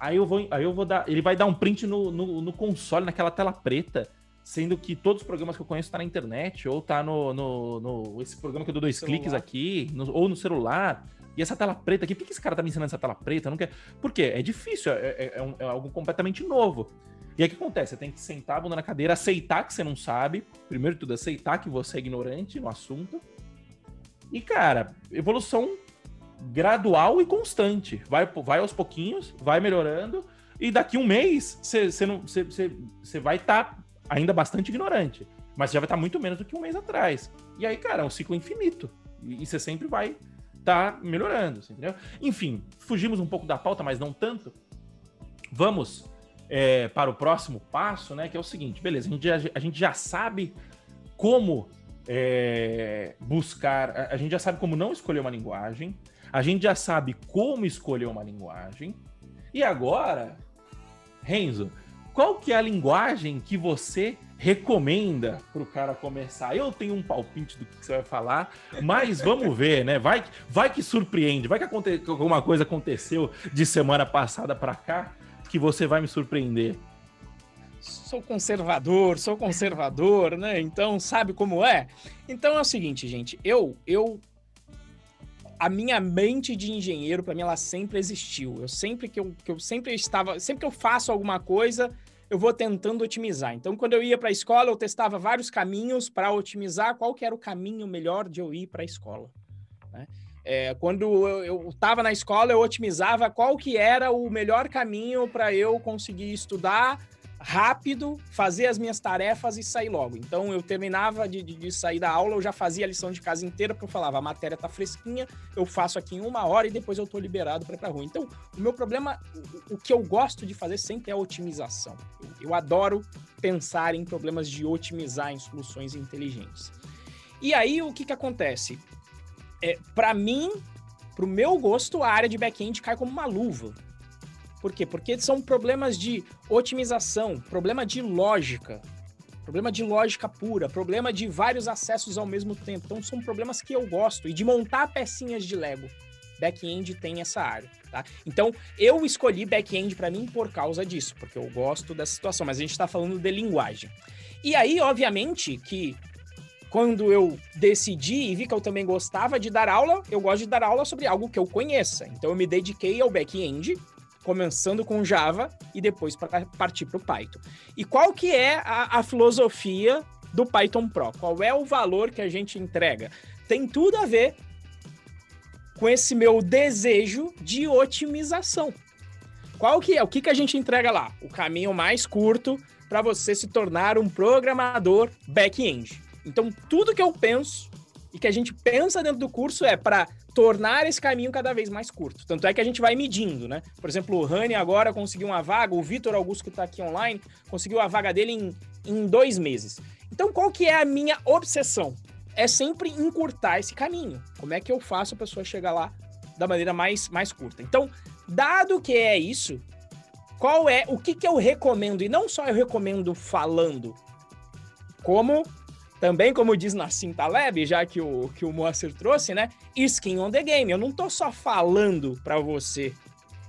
Aí eu vou, aí eu vou dar. Ele vai dar um print no, no, no console, naquela tela preta sendo que todos os programas que eu conheço tá na internet, ou tá no, no, no esse programa que eu dou dois cliques aqui, no, ou no celular. E essa tela preta aqui, por que esse cara tá me ensinando essa tela preta? Não quer... Por quê? É difícil, é, é, é, um, é algo completamente novo. E aí o que acontece? Você tem que sentar a bunda na cadeira, aceitar que você não sabe. Primeiro de tudo, aceitar que você é ignorante no assunto. E, cara, evolução gradual e constante. Vai, vai aos pouquinhos, vai melhorando. E daqui um mês, você vai estar tá ainda bastante ignorante. Mas já vai estar muito menos do que um mês atrás. E aí, cara, é um ciclo infinito. E, você sempre vai estar tá melhorando, entendeu? Enfim, fugimos um pouco da pauta, mas não tanto. Vamos é, para o próximo passo, né? Que é o seguinte, beleza, a gente já, a gente já sabe como é, buscar, a gente já sabe como não escolher uma linguagem, a gente já sabe como escolher uma linguagem, e agora, Renzo, qual que é a linguagem que você recomenda para o cara começar? Eu tenho um palpite do que você vai falar, mas vamos ver, né? Vai, vai que surpreende, vai que aconte, alguma coisa aconteceu de semana passada para cá que você vai me surpreender. Sou conservador, sou conservador, né? Então sabe como é? Então é o seguinte, gente, eu eu a minha mente de engenheiro, para mim, ela sempre existiu. Eu sempre que eu, que eu sempre estava, sempre que eu faço alguma coisa, eu vou tentando otimizar. Então, quando eu ia para a escola, eu testava vários caminhos para otimizar qual que era o caminho melhor de eu ir para a escola. Né? É, quando eu estava na escola, eu otimizava qual que era o melhor caminho para eu conseguir estudar rápido, fazer as minhas tarefas e sair logo. Então eu terminava de, de, de, sair da aula, eu já fazia a lição de casa inteira, porque eu falava, a matéria tá fresquinha, eu faço aqui em uma hora e depois eu tô liberado para ir pra rua. Então, o meu problema, o, o, que eu gosto de fazer sempre é a otimização. Eu, eu adoro pensar em problemas de otimizar em soluções inteligentes. E aí, o que que acontece? É, para mim, pro meu gosto, a área de back-end cai como uma luva. Por quê? Porque são problemas de otimização, problema de lógica, problema de lógica pura, problema de vários acessos ao mesmo tempo. Então são problemas que eu gosto e de montar pecinhas de Lego. Back-end tem essa área, tá? Então eu escolhi back-end para mim por causa disso, porque eu gosto dessa situação, mas a gente está falando de linguagem. E aí, obviamente, que quando eu decidi e vi que eu também gostava de dar aula, eu gosto de dar aula sobre algo que eu conheça. Então eu me dediquei ao back-end começando com Java e depois para partir para o Python. E qual que é a, a filosofia do Python Pro? Qual é o valor que a gente entrega? Tem tudo a ver com esse meu desejo de otimização. Qual que é? O que, que a gente entrega lá? O caminho mais curto para você se tornar um programador back-end. Então, tudo que eu penso e que a gente pensa dentro do curso é para tornar esse caminho cada vez mais curto. Tanto é que a gente vai medindo, né? Por exemplo, o Rani agora conseguiu uma vaga, o Vitor Augusto que está aqui online conseguiu a vaga dele em, em dois meses. Então, qual que é a minha obsessão? É sempre encurtar esse caminho. Como é que eu faço a pessoa chegar lá da maneira mais, mais curta? Então, dado que é isso, qual é o que, que eu recomendo? E não só eu recomendo falando, como também, como diz Nassim Taleb, já que o, que o Moacir trouxe, né? Skin on the game. Eu não tô só falando para você,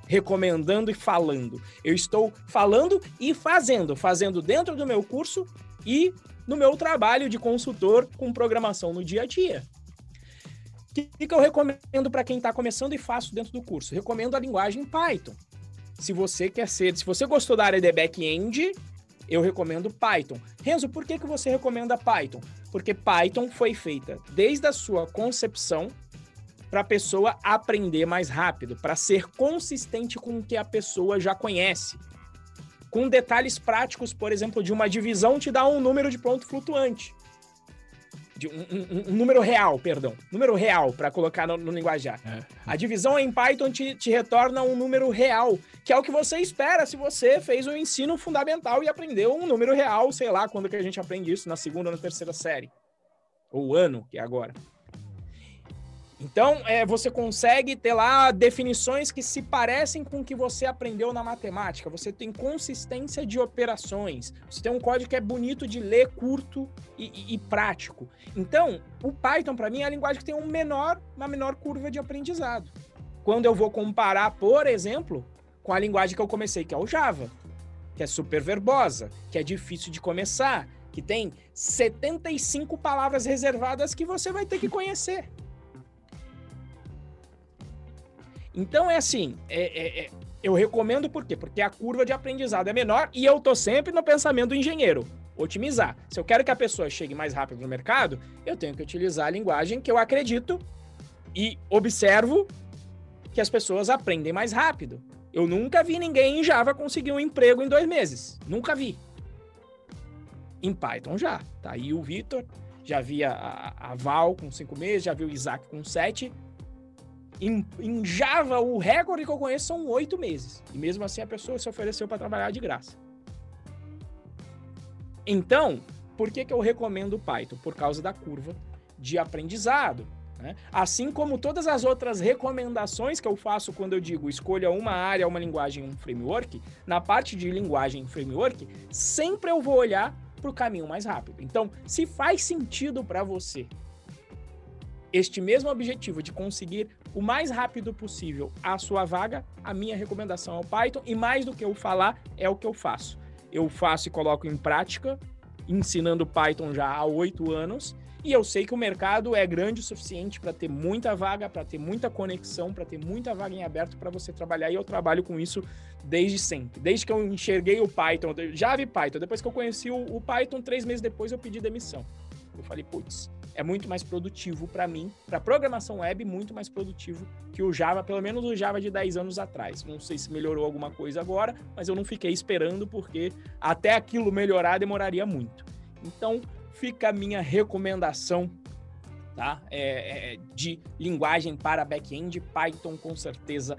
recomendando e falando. Eu estou falando e fazendo. Fazendo dentro do meu curso e no meu trabalho de consultor com programação no dia a dia. O que, que eu recomendo para quem está começando e faço dentro do curso? Recomendo a linguagem Python. Se você quer ser, se você gostou da área de back-end, eu recomendo Python. Renzo, por que, que você recomenda Python? Porque Python foi feita desde a sua concepção para a pessoa aprender mais rápido, para ser consistente com o que a pessoa já conhece. Com detalhes práticos, por exemplo, de uma divisão te dá um número de ponto flutuante. De um, um, um, número real, perdão, número real para colocar no, no linguajar. É. A divisão em Python te, te, retorna um número real, que é o que você espera se você fez o ensino fundamental e aprendeu um número real, sei lá, quando que a gente aprende isso, na segunda ou na terceira série. Ou ano, que é agora. Então, é, você consegue ter lá definições que se parecem com o que você aprendeu na matemática. Você tem consistência de operações. Você tem um código que é bonito de ler, curto e, e, e prático. Então, o Python, para mim, é a linguagem que tem um menor, uma menor curva de aprendizado. Quando eu vou comparar, por exemplo, com a linguagem que eu comecei, que é o Java, que é super verbosa, que é difícil de começar, que tem 75 palavras reservadas que você vai ter que conhecer. Então é assim, é, é, é, eu recomendo por quê? Porque a curva de aprendizado é menor e eu tô sempre no pensamento do engenheiro, otimizar. Se eu quero que a pessoa chegue mais rápido no mercado, eu tenho que utilizar a linguagem que eu acredito e observo que as pessoas aprendem mais rápido. Eu nunca vi ninguém em Java conseguir um emprego em dois meses. Nunca vi. Em Python já. Tá aí o Vitor, já vi a, a Val com cinco meses, já vi o Isaac com sete. Em, em, Java, o recorde que eu conheço são oito meses. E mesmo assim a pessoa se ofereceu para trabalhar de graça. Então, por que, que eu recomendo o Python? Por causa da curva de aprendizado. Né? Assim como todas as outras recomendações que eu faço quando eu digo escolha uma área, uma linguagem, um framework, na parte de linguagem e framework, sempre eu vou olhar para o caminho mais rápido. Então, se faz sentido para você este mesmo objetivo de conseguir o mais rápido possível a sua vaga, a minha recomendação é o Python e mais do que eu falar é o que eu faço. Eu faço e coloco em prática, ensinando Python já há oito anos e eu sei que o mercado é grande o suficiente para ter muita vaga, para ter muita conexão, para ter muita vaga em aberto para você trabalhar e eu trabalho com isso desde sempre. Desde que eu enxerguei o Python, já vi Python, depois que eu conheci o, o Python, três meses depois eu pedi demissão. Eu falei, putz, é muito mais produtivo para mim, para programação web, muito mais produtivo que o Java, pelo menos o Java de 10 anos atrás. Não sei se melhorou alguma coisa agora, mas eu não fiquei esperando porque até aquilo melhorar demoraria muito. Então, fica a minha recomendação tá? É, é, de linguagem para back-end, Python com certeza.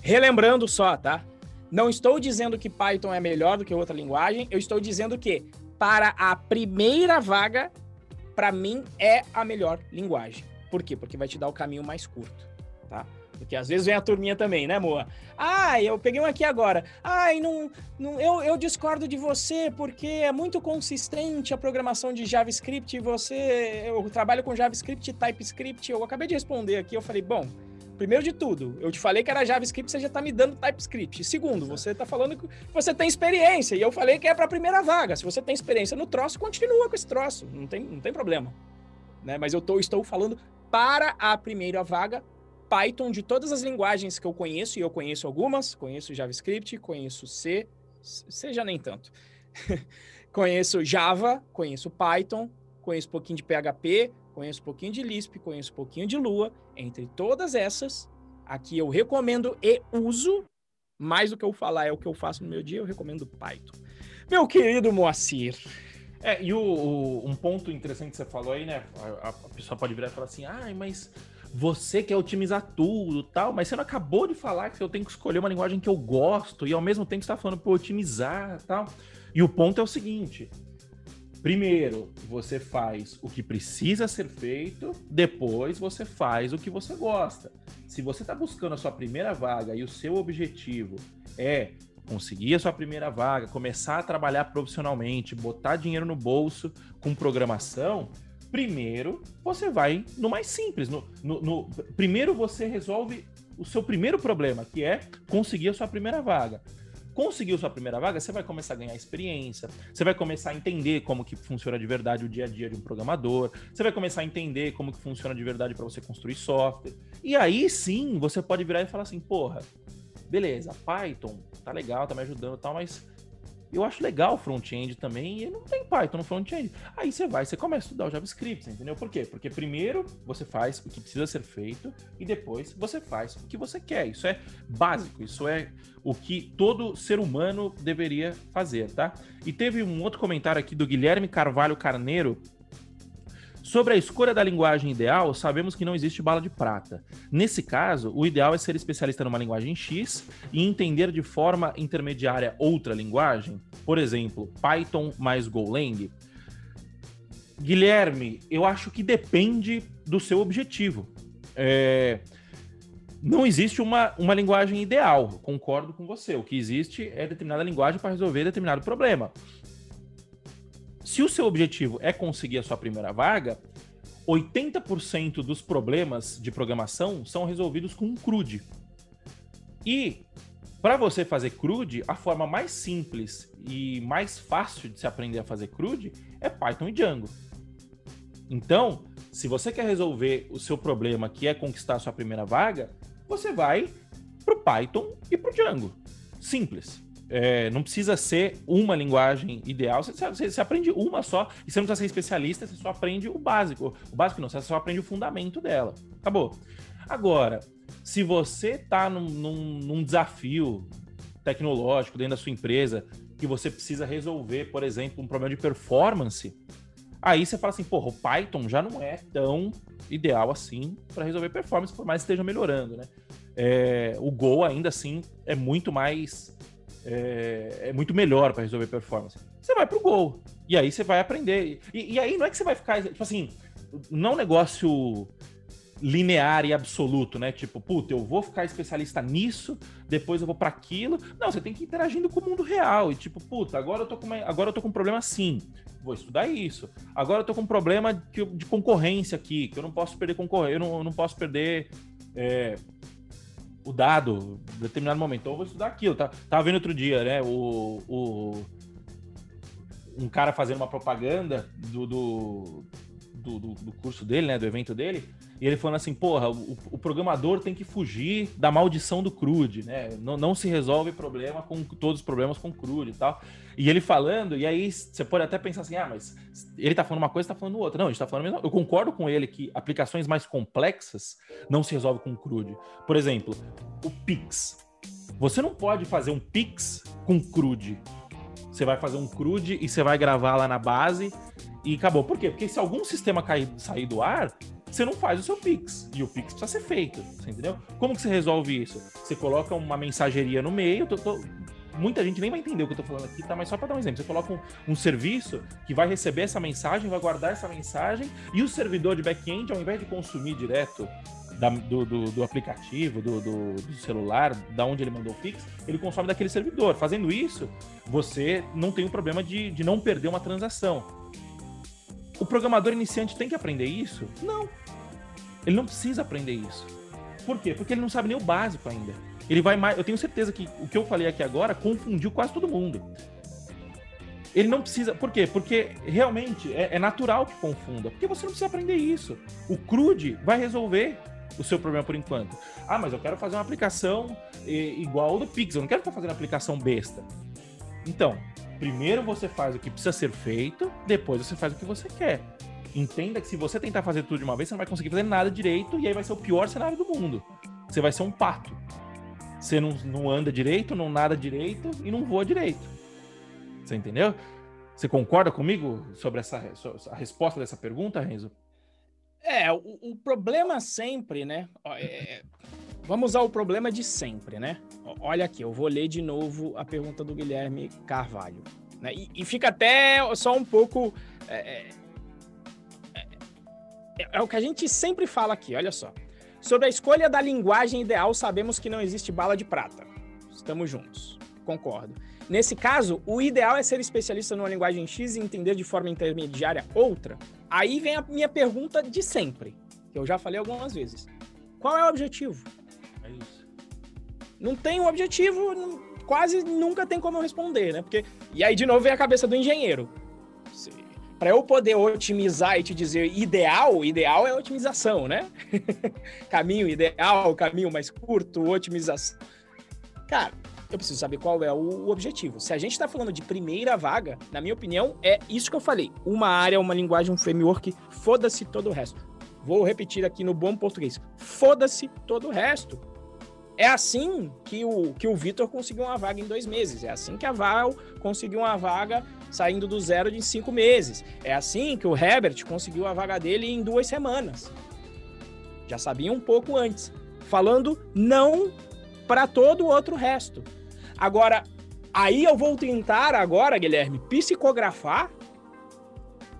Relembrando só, tá? Não estou dizendo que Python é melhor do que outra linguagem, eu estou dizendo que para a primeira vaga para mim, é a melhor linguagem. Por quê? Porque vai te dar o caminho mais curto, tá? Porque às vezes vem a turminha também, né, Moa? Ah, eu peguei um aqui agora. Ai, não, não, eu, eu discordo de você porque é muito consistente a programação de JavaScript. Você, eu trabalho com JavaScript e TypeScript. Eu acabei de responder aqui. Eu falei, bom, Primeiro de tudo, eu te falei que era JavaScript, você já está me dando TypeScript. Segundo, você está falando que você tem experiência, e eu falei que é para a primeira vaga. Se você tem experiência no troço, continua com esse troço, não tem, não tem problema. Né? Mas eu tô, estou falando para a primeira vaga, Python de todas as linguagens que eu conheço, e eu conheço algumas, conheço JavaScript, conheço C, C já nem tanto. conheço Java, conheço Python, conheço um pouquinho de PHP, conheço um pouquinho de Lisp, conheço um pouquinho de Lua. Entre todas essas, aqui eu recomendo e uso, mais do que eu falar é o que eu faço no meu dia, eu recomendo Python. Meu querido Moacir. É, e o, o, um ponto interessante que você falou aí, né? A, a pessoa pode virar e falar assim, ai, ah, mas você quer otimizar tudo tal, mas você não acabou de falar que eu tenho que escolher uma linguagem que eu gosto e ao mesmo tempo está falando para otimizar tal. E o ponto é o seguinte: Primeiro, você faz o que precisa ser feito, depois você faz o que você gosta. Se você está buscando a sua primeira vaga e o seu objetivo é conseguir a sua primeira vaga, começar a trabalhar profissionalmente, botar dinheiro no bolso com programação, primeiro você vai no mais simples. No, no, no, primeiro você resolve o seu primeiro problema, que é conseguir a sua primeira vaga conseguiu sua primeira vaga, você vai começar a ganhar experiência, você vai começar a entender como que funciona de verdade o dia a dia de um programador, você vai começar a entender como que funciona de verdade para você construir software. E aí sim, você pode virar e falar assim, porra, beleza, Python tá legal, tá me ajudando e tal, mas eu acho legal front-end também e não tem Python no front-end. Aí você vai, você começa a estudar o JavaScript, entendeu? Por quê? Porque primeiro você faz o que precisa ser feito e depois você faz o que você quer. Isso é básico, isso é o que todo ser humano deveria fazer, tá? E teve um outro comentário aqui do Guilherme Carvalho Carneiro Sobre a escolha da linguagem ideal, sabemos que não existe bala de prata. Nesse caso, o ideal é ser especialista numa linguagem X e entender de forma intermediária outra linguagem, por exemplo, Python mais Golang. Guilherme, eu acho que depende do seu objetivo. É... Não existe uma, uma linguagem ideal, concordo com você. O que existe é determinada linguagem para resolver determinado problema. Se o seu objetivo é conseguir a sua primeira vaga, 80% dos problemas de programação são resolvidos com um CRUD. E para você fazer CRUD, a forma mais simples e mais fácil de se aprender a fazer CRUD é Python e Django. Então, se você quer resolver o seu problema, que é conquistar a sua primeira vaga, você vai para o Python e para o Django. Simples. É, não precisa ser uma linguagem ideal, você, você, você, aprende uma só, e você não precisa ser especialista, você só aprende o básico. O básico não, você só aprende o fundamento dela. Acabou. Agora, se você está num, num, num desafio tecnológico dentro da sua empresa, que você precisa resolver, por exemplo, um problema de performance, aí você fala assim, porra, o Python já não é tão ideal assim para resolver performance, por mais que esteja melhorando, né? É, o Go ainda assim é muito mais é, é muito melhor para resolver performance. Você vai pro gol. E aí você vai aprender. E, e, aí não é que você vai ficar, tipo assim, não é um negócio linear e absoluto, né? Tipo, puta, eu vou ficar especialista nisso, depois eu vou para aquilo. Não, você tem que ir interagindo com o mundo real. E tipo, puta, agora eu tô com, uma, agora eu tô com um problema assim. Vou estudar isso. Agora eu tô com um problema de, de concorrência aqui, que eu não posso perder concorrência, eu não, eu não posso perder. É, o dado em determinado momento. Então eu vou estudar aquilo. Tá, tava vendo outro dia, né? O, o, um cara fazendo uma propaganda do, do, do, do, curso dele, né? Do evento dele. E ele falando assim, porra, o, o programador tem que fugir da maldição do CRUD, né? Não, não se resolve problema com todos os problemas com CRUD e tal. E ele falando, e aí você pode até pensar assim, ah, mas ele tá falando uma coisa, tá falando outra. Não, a gente tá falando a mesma. Eu concordo com ele que aplicações mais complexas não se resolvem com CRUD. Por exemplo, o Pix. Você não pode fazer um Pix com CRUD. Você vai fazer um CRUD e você vai gravar lá na base e acabou. Por quê? Porque se algum sistema cair, sair do ar, você não faz o seu Pix. E o Pix precisa ser feito, entendeu? Como que você resolve isso? Você coloca uma mensageria no meio, tô, tô... muita gente nem vai entender o que eu tô falando aqui, tá? Mas só para dar um exemplo, você coloca um, um, serviço que vai receber essa mensagem, vai guardar essa mensagem, e o servidor de back-end, ao invés de consumir direto da, do, do, do, aplicativo, do, do, celular, da onde ele mandou o Pix, ele consome daquele servidor. Fazendo isso, você não tem o problema de, de não perder uma transação. O programador iniciante tem que aprender isso? Não. Ele não precisa aprender isso. Por quê? Porque ele não sabe nem o básico ainda. Ele vai mais. Eu tenho certeza que o que eu falei aqui agora confundiu quase todo mundo. Ele não precisa. Por quê? Porque realmente é, é natural que confunda. Porque você não precisa aprender isso. O CRUD vai resolver o seu problema por enquanto. Ah, mas eu quero fazer uma aplicação igual ao do Pix. Eu não quero ficar fazendo aplicação besta. Então, Primeiro você faz o que precisa ser feito, depois você faz o que você quer. Entenda que se você tentar fazer tudo de uma vez, você não vai conseguir fazer nada direito e aí vai ser o pior cenário do mundo. Você vai ser um pato. Você não, não anda direito, não nada direito e não voa direito. Você entendeu? Você concorda comigo sobre essa a resposta dessa pergunta, Renzo? É, o, o problema sempre, né? É, Vamos ao problema de sempre, né? Olha aqui, eu vou ler de novo a pergunta do Guilherme Carvalho. Né? E, e fica até só um pouco. É, é, é, é o que a gente sempre fala aqui, olha só. Sobre a escolha da linguagem ideal, sabemos que não existe bala de prata. Estamos juntos. Concordo. Nesse caso, o ideal é ser especialista numa linguagem X e entender de forma intermediária outra. Aí vem a minha pergunta de sempre, que eu já falei algumas vezes. Qual é o objetivo? não tem um objetivo, quase nunca tem como eu responder, né? Porque e aí de novo vem a cabeça do engenheiro. Para eu poder otimizar e te dizer ideal, ideal é otimização, né? caminho ideal, caminho mais curto, otimização. Cara, eu preciso saber qual é o objetivo. Se a gente está falando de primeira vaga, na minha opinião, é isso que eu falei. Uma área, uma linguagem, um framework, foda-se todo o resto. Vou repetir aqui no bom português. Foda-se todo o resto. É assim que o, que o Vitor conseguiu uma vaga em dois meses. É assim que a Val conseguiu uma vaga saindo do zero em cinco meses. É assim que o Herbert conseguiu a vaga dele em duas semanas. Já sabia um pouco antes. Falando não para todo o outro resto. Agora, aí eu vou tentar agora, Guilherme, psicografar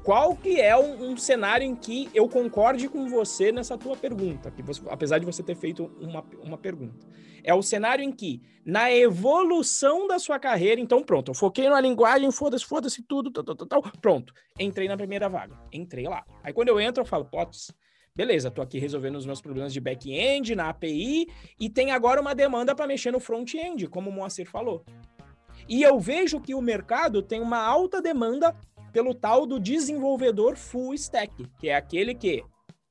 qual que é um, um, cenário em que eu concorde com você nessa tua pergunta, que você, apesar de você ter feito uma, uma pergunta. É o cenário em que, na evolução da sua carreira, então pronto, eu foquei na linguagem, foda-se, foda-se tudo, tal, tal, tal, pronto, entrei na primeira vaga, entrei lá. Aí quando eu entro, eu falo, potes, beleza, tô aqui resolvendo os meus problemas de back-end, na API, e tem agora uma demanda para mexer no front-end, como o Moacir falou. E eu vejo que o mercado tem uma alta demanda pelo tal do desenvolvedor full stack, que é aquele que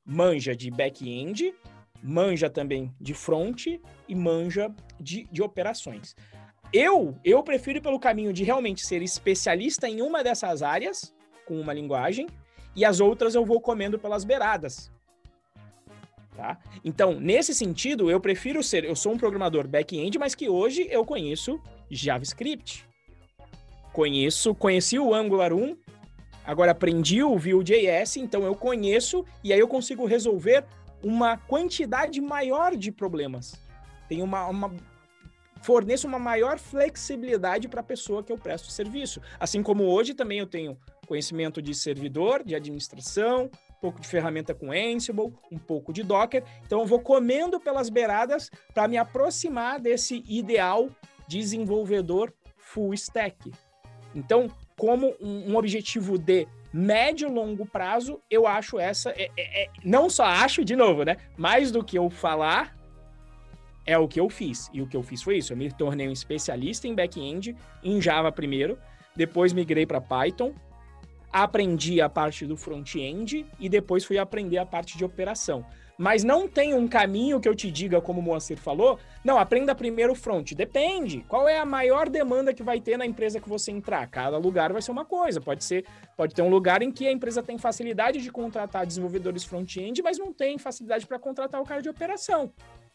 manja de back-end, manja também de front e manja de, de operações. Eu, eu prefiro pelo caminho de realmente ser especialista em uma dessas áreas, com uma linguagem, e as outras eu vou comendo pelas beiradas. Tá? Então, nesse sentido, eu prefiro ser, eu sou um programador back-end, mas que hoje eu conheço JavaScript. Conheço, conheci o Angular 1, agora aprendi o Vue.js, então eu conheço e aí eu consigo resolver uma quantidade maior de problemas. Tem uma, uma forneço uma maior flexibilidade para a pessoa que eu presto serviço. Assim como hoje também eu tenho conhecimento de servidor, de administração, um pouco de ferramenta com Ansible, um pouco de Docker. Então eu vou comendo pelas beiradas para me aproximar desse ideal desenvolvedor full stack. Então, como um, um objetivo de médio longo prazo, eu acho essa. É, é, é, não só acho, de novo, né? Mais do que eu falar, é o que eu fiz. E o que eu fiz foi isso. Eu me tornei um especialista em back-end, em Java primeiro, depois migrei para Python, aprendi a parte do front-end e depois fui aprender a parte de operação. Mas não tem um caminho que eu te diga, como o Moacir falou, não, aprenda primeiro o front. Depende. Qual é a maior demanda que vai ter na empresa que você entrar? Cada lugar vai ser uma coisa. Pode ser, pode ter um lugar em que a empresa tem facilidade de contratar desenvolvedores front-end, mas não tem facilidade para contratar o cara de operação.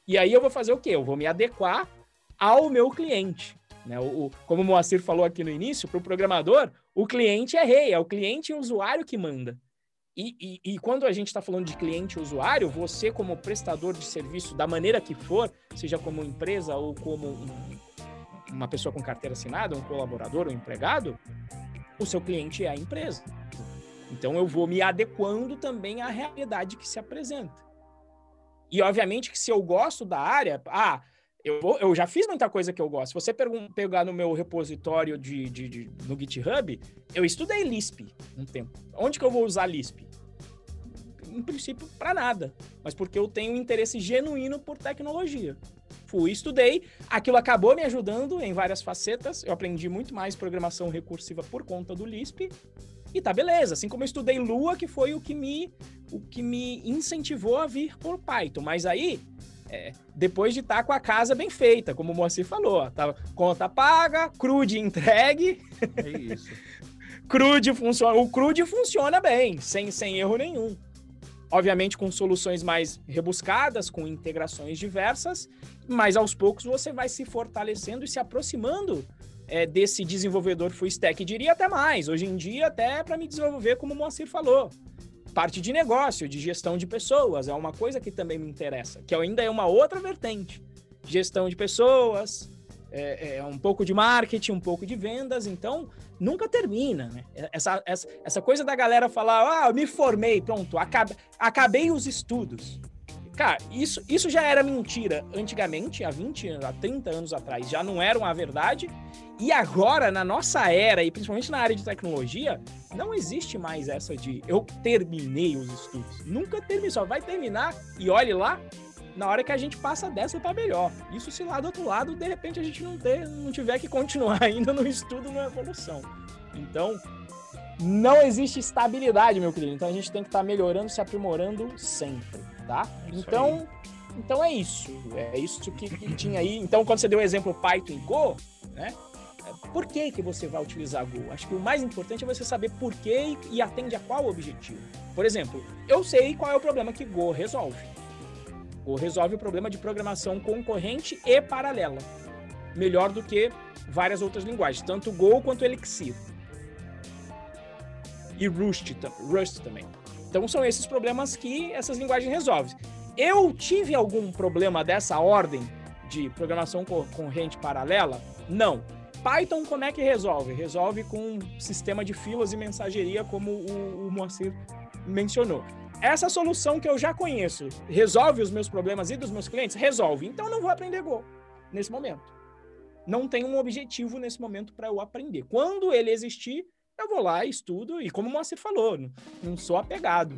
E aí eu vou fazer o quê? Eu vou me adequar ao meu cliente. Né? O, o, como o Moacir falou aqui no início, para o programador, o cliente é rei, é o cliente e o usuário que manda. E, e, e, quando a gente está falando de cliente usuário, você, como prestador de serviço, da maneira que for, seja como empresa ou como um, uma pessoa com carteira assinada, um colaborador, um empregado, o seu cliente é a empresa. Então eu vou me adequando também à realidade que se apresenta. E obviamente que se eu gosto da área, ah, eu, vou, eu já fiz muita coisa que eu gosto. Se você pegar no meu repositório de, de, de, no GitHub, eu estudei Lisp um tempo. Onde que eu vou usar Lisp? Em princípio, para nada. Mas porque eu tenho um interesse genuíno por tecnologia. Fui, estudei, aquilo acabou me ajudando em várias facetas. Eu aprendi muito mais programação recursiva por conta do Lisp. E tá beleza, assim como eu estudei Lua, que foi o que me o que me incentivou a vir por Python. Mas aí é, depois de estar tá com a casa bem feita, como o Moacir falou. Tá, conta paga, crude entregue. É isso. crude funciona, o crude funciona bem, sem, sem erro nenhum. Obviamente com soluções mais rebuscadas, com integrações diversas, mas aos poucos você vai se fortalecendo e se aproximando é, desse desenvolvedor full stack. Diria até mais, hoje em dia até para me desenvolver, como o Moacir falou parte de negócio, de gestão de pessoas, é uma coisa que também me interessa, que ainda é uma outra vertente. Gestão de pessoas, é, é um pouco de marketing, um pouco de vendas, então nunca termina, né? Essa, essa, essa coisa da galera falar, ah, eu me formei, pronto, acabei, acabei os estudos. Cara, isso, isso já era mentira antigamente, há 20 anos, há 30 anos atrás, já não era uma verdade. E agora, na nossa era, e principalmente na área de tecnologia, não existe mais essa de eu terminei os estudos. Nunca terminei, só vai terminar e olhe lá na hora que a gente passa dessa para melhor. Isso se lá do outro lado, de repente, a gente não, ter, não tiver que continuar ainda no estudo, na evolução. Então, não existe estabilidade, meu querido. Então a gente tem que estar tá melhorando, se aprimorando sempre tá? É então, então é isso. É isso que, que tinha aí. Então, quando você deu o exemplo Python e Go, né? Por que, que você vai utilizar Go? Acho que o mais importante é você saber por que e atende a qual objetivo. Por exemplo, eu sei qual é o problema que Go resolve. Go resolve o problema de programação concorrente e paralela. Melhor do que várias outras linguagens, tanto Go quanto Elixir. e Rust, Rust também. Então são esses problemas que essas linguagens resolvem. Eu tive algum problema dessa ordem de programação corrente paralela? Não. Python como é que resolve? Resolve com um sistema de filas e mensageria, como o, o Moacir mencionou. Essa solução que eu já conheço resolve os meus problemas e dos meus clientes? Resolve. Então não vou aprender Go nesse momento. Não tem um objetivo nesse momento para eu aprender. Quando ele existir, eu vou lá, estudo, e como o Moacir falou, não sou apegado.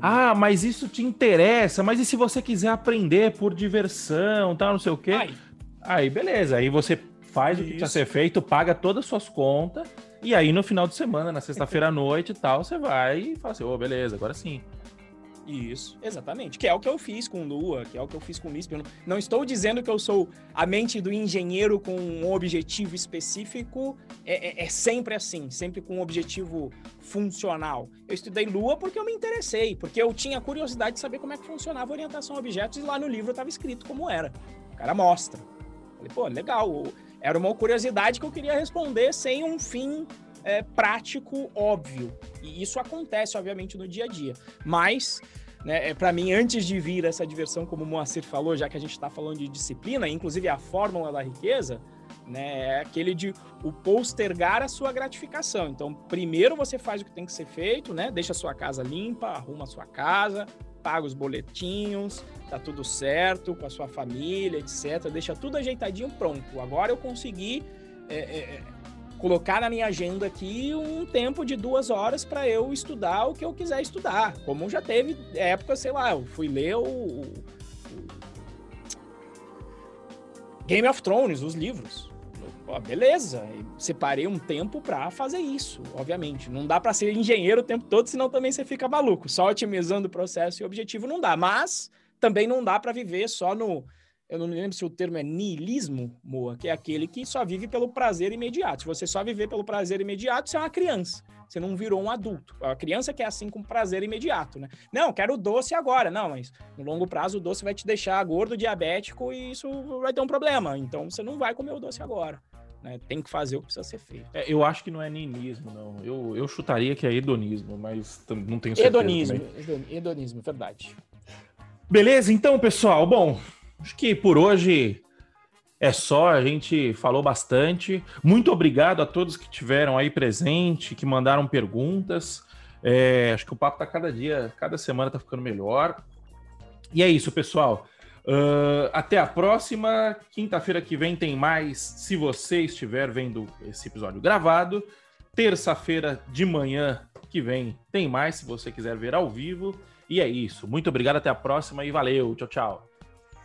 Ah, mas isso te interessa, mas e se você quiser aprender por diversão, tal, não sei o quê? Aí, aí beleza, aí você faz isso. o que precisa ser feito, paga todas as suas contas, e aí no final de semana, na sexta-feira à noite e tal, você vai e fala assim, ô, oh, beleza, agora sim. Isso, exatamente. Que é o que eu fiz com Lua, que é o que eu fiz com Lisp. Não, não estou dizendo que eu sou a mente do engenheiro com um objetivo específico. É, é, é, sempre assim, sempre com um objetivo funcional. Eu estudei Lua porque eu me interessei, porque eu tinha curiosidade de saber como é que funcionava a orientação a objetos e lá no livro estava escrito como era. O cara mostra. Falei, pô, legal. Era uma curiosidade que eu queria responder sem um fim é, prático óbvio. E isso acontece, obviamente, no dia a dia. Mas, né, é, para mim, antes de vir essa diversão, como o Moacir falou, já que a gente está falando de disciplina, inclusive a fórmula da riqueza, né, é aquele de o postergar a sua gratificação. Então, primeiro você faz o que tem que ser feito, né? Deixa a sua casa limpa, arruma a sua casa, paga os boletinhos, tá tudo certo com a sua família, etc. Deixa tudo ajeitadinho, pronto. Agora eu consegui é, é, colocar na minha agenda aqui um tempo de duas horas para eu estudar o que eu quiser estudar. Como já teve época, sei lá, eu fui ler o, o Game of Thrones, os livros. Pô, beleza, separei um tempo para fazer isso, obviamente. Não dá para ser engenheiro o tempo todo, senão também você fica maluco. Só otimizando o processo e o objetivo não dá. Mas também não dá para viver só no eu não me lembro se o termo é niilismo, Moa, que é aquele que só vive pelo prazer imediato. Se você só viver pelo prazer imediato, você é uma criança. Você não virou um adulto. A criança que é assim com prazer imediato, né? Não, quero doce agora. Não, mas no longo prazo o doce vai te deixar gordo, diabético e isso vai ter um problema. Então você não vai comer o doce agora. Né? Tem que fazer o que precisa ser feito. É, eu acho que não é niilismo, não. Eu, eu chutaria que é hedonismo, mas não tenho certeza. Hedonismo, hedonismo, verdade. Beleza, então, pessoal. Bom, Acho que por hoje é só, a gente falou bastante. Muito obrigado a todos que tiveram aí presente, que mandaram perguntas. É, acho que o papo tá cada dia, cada semana tá ficando melhor. E é isso, pessoal. Uh, até a próxima. Quinta-feira que vem tem mais, se você estiver vendo esse episódio gravado. Terça-feira de manhã que vem tem mais, se você quiser ver ao vivo. E é isso. Muito obrigado, até a próxima e valeu. Tchau, tchau.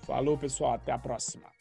Falou, pessoal. Até a próxima.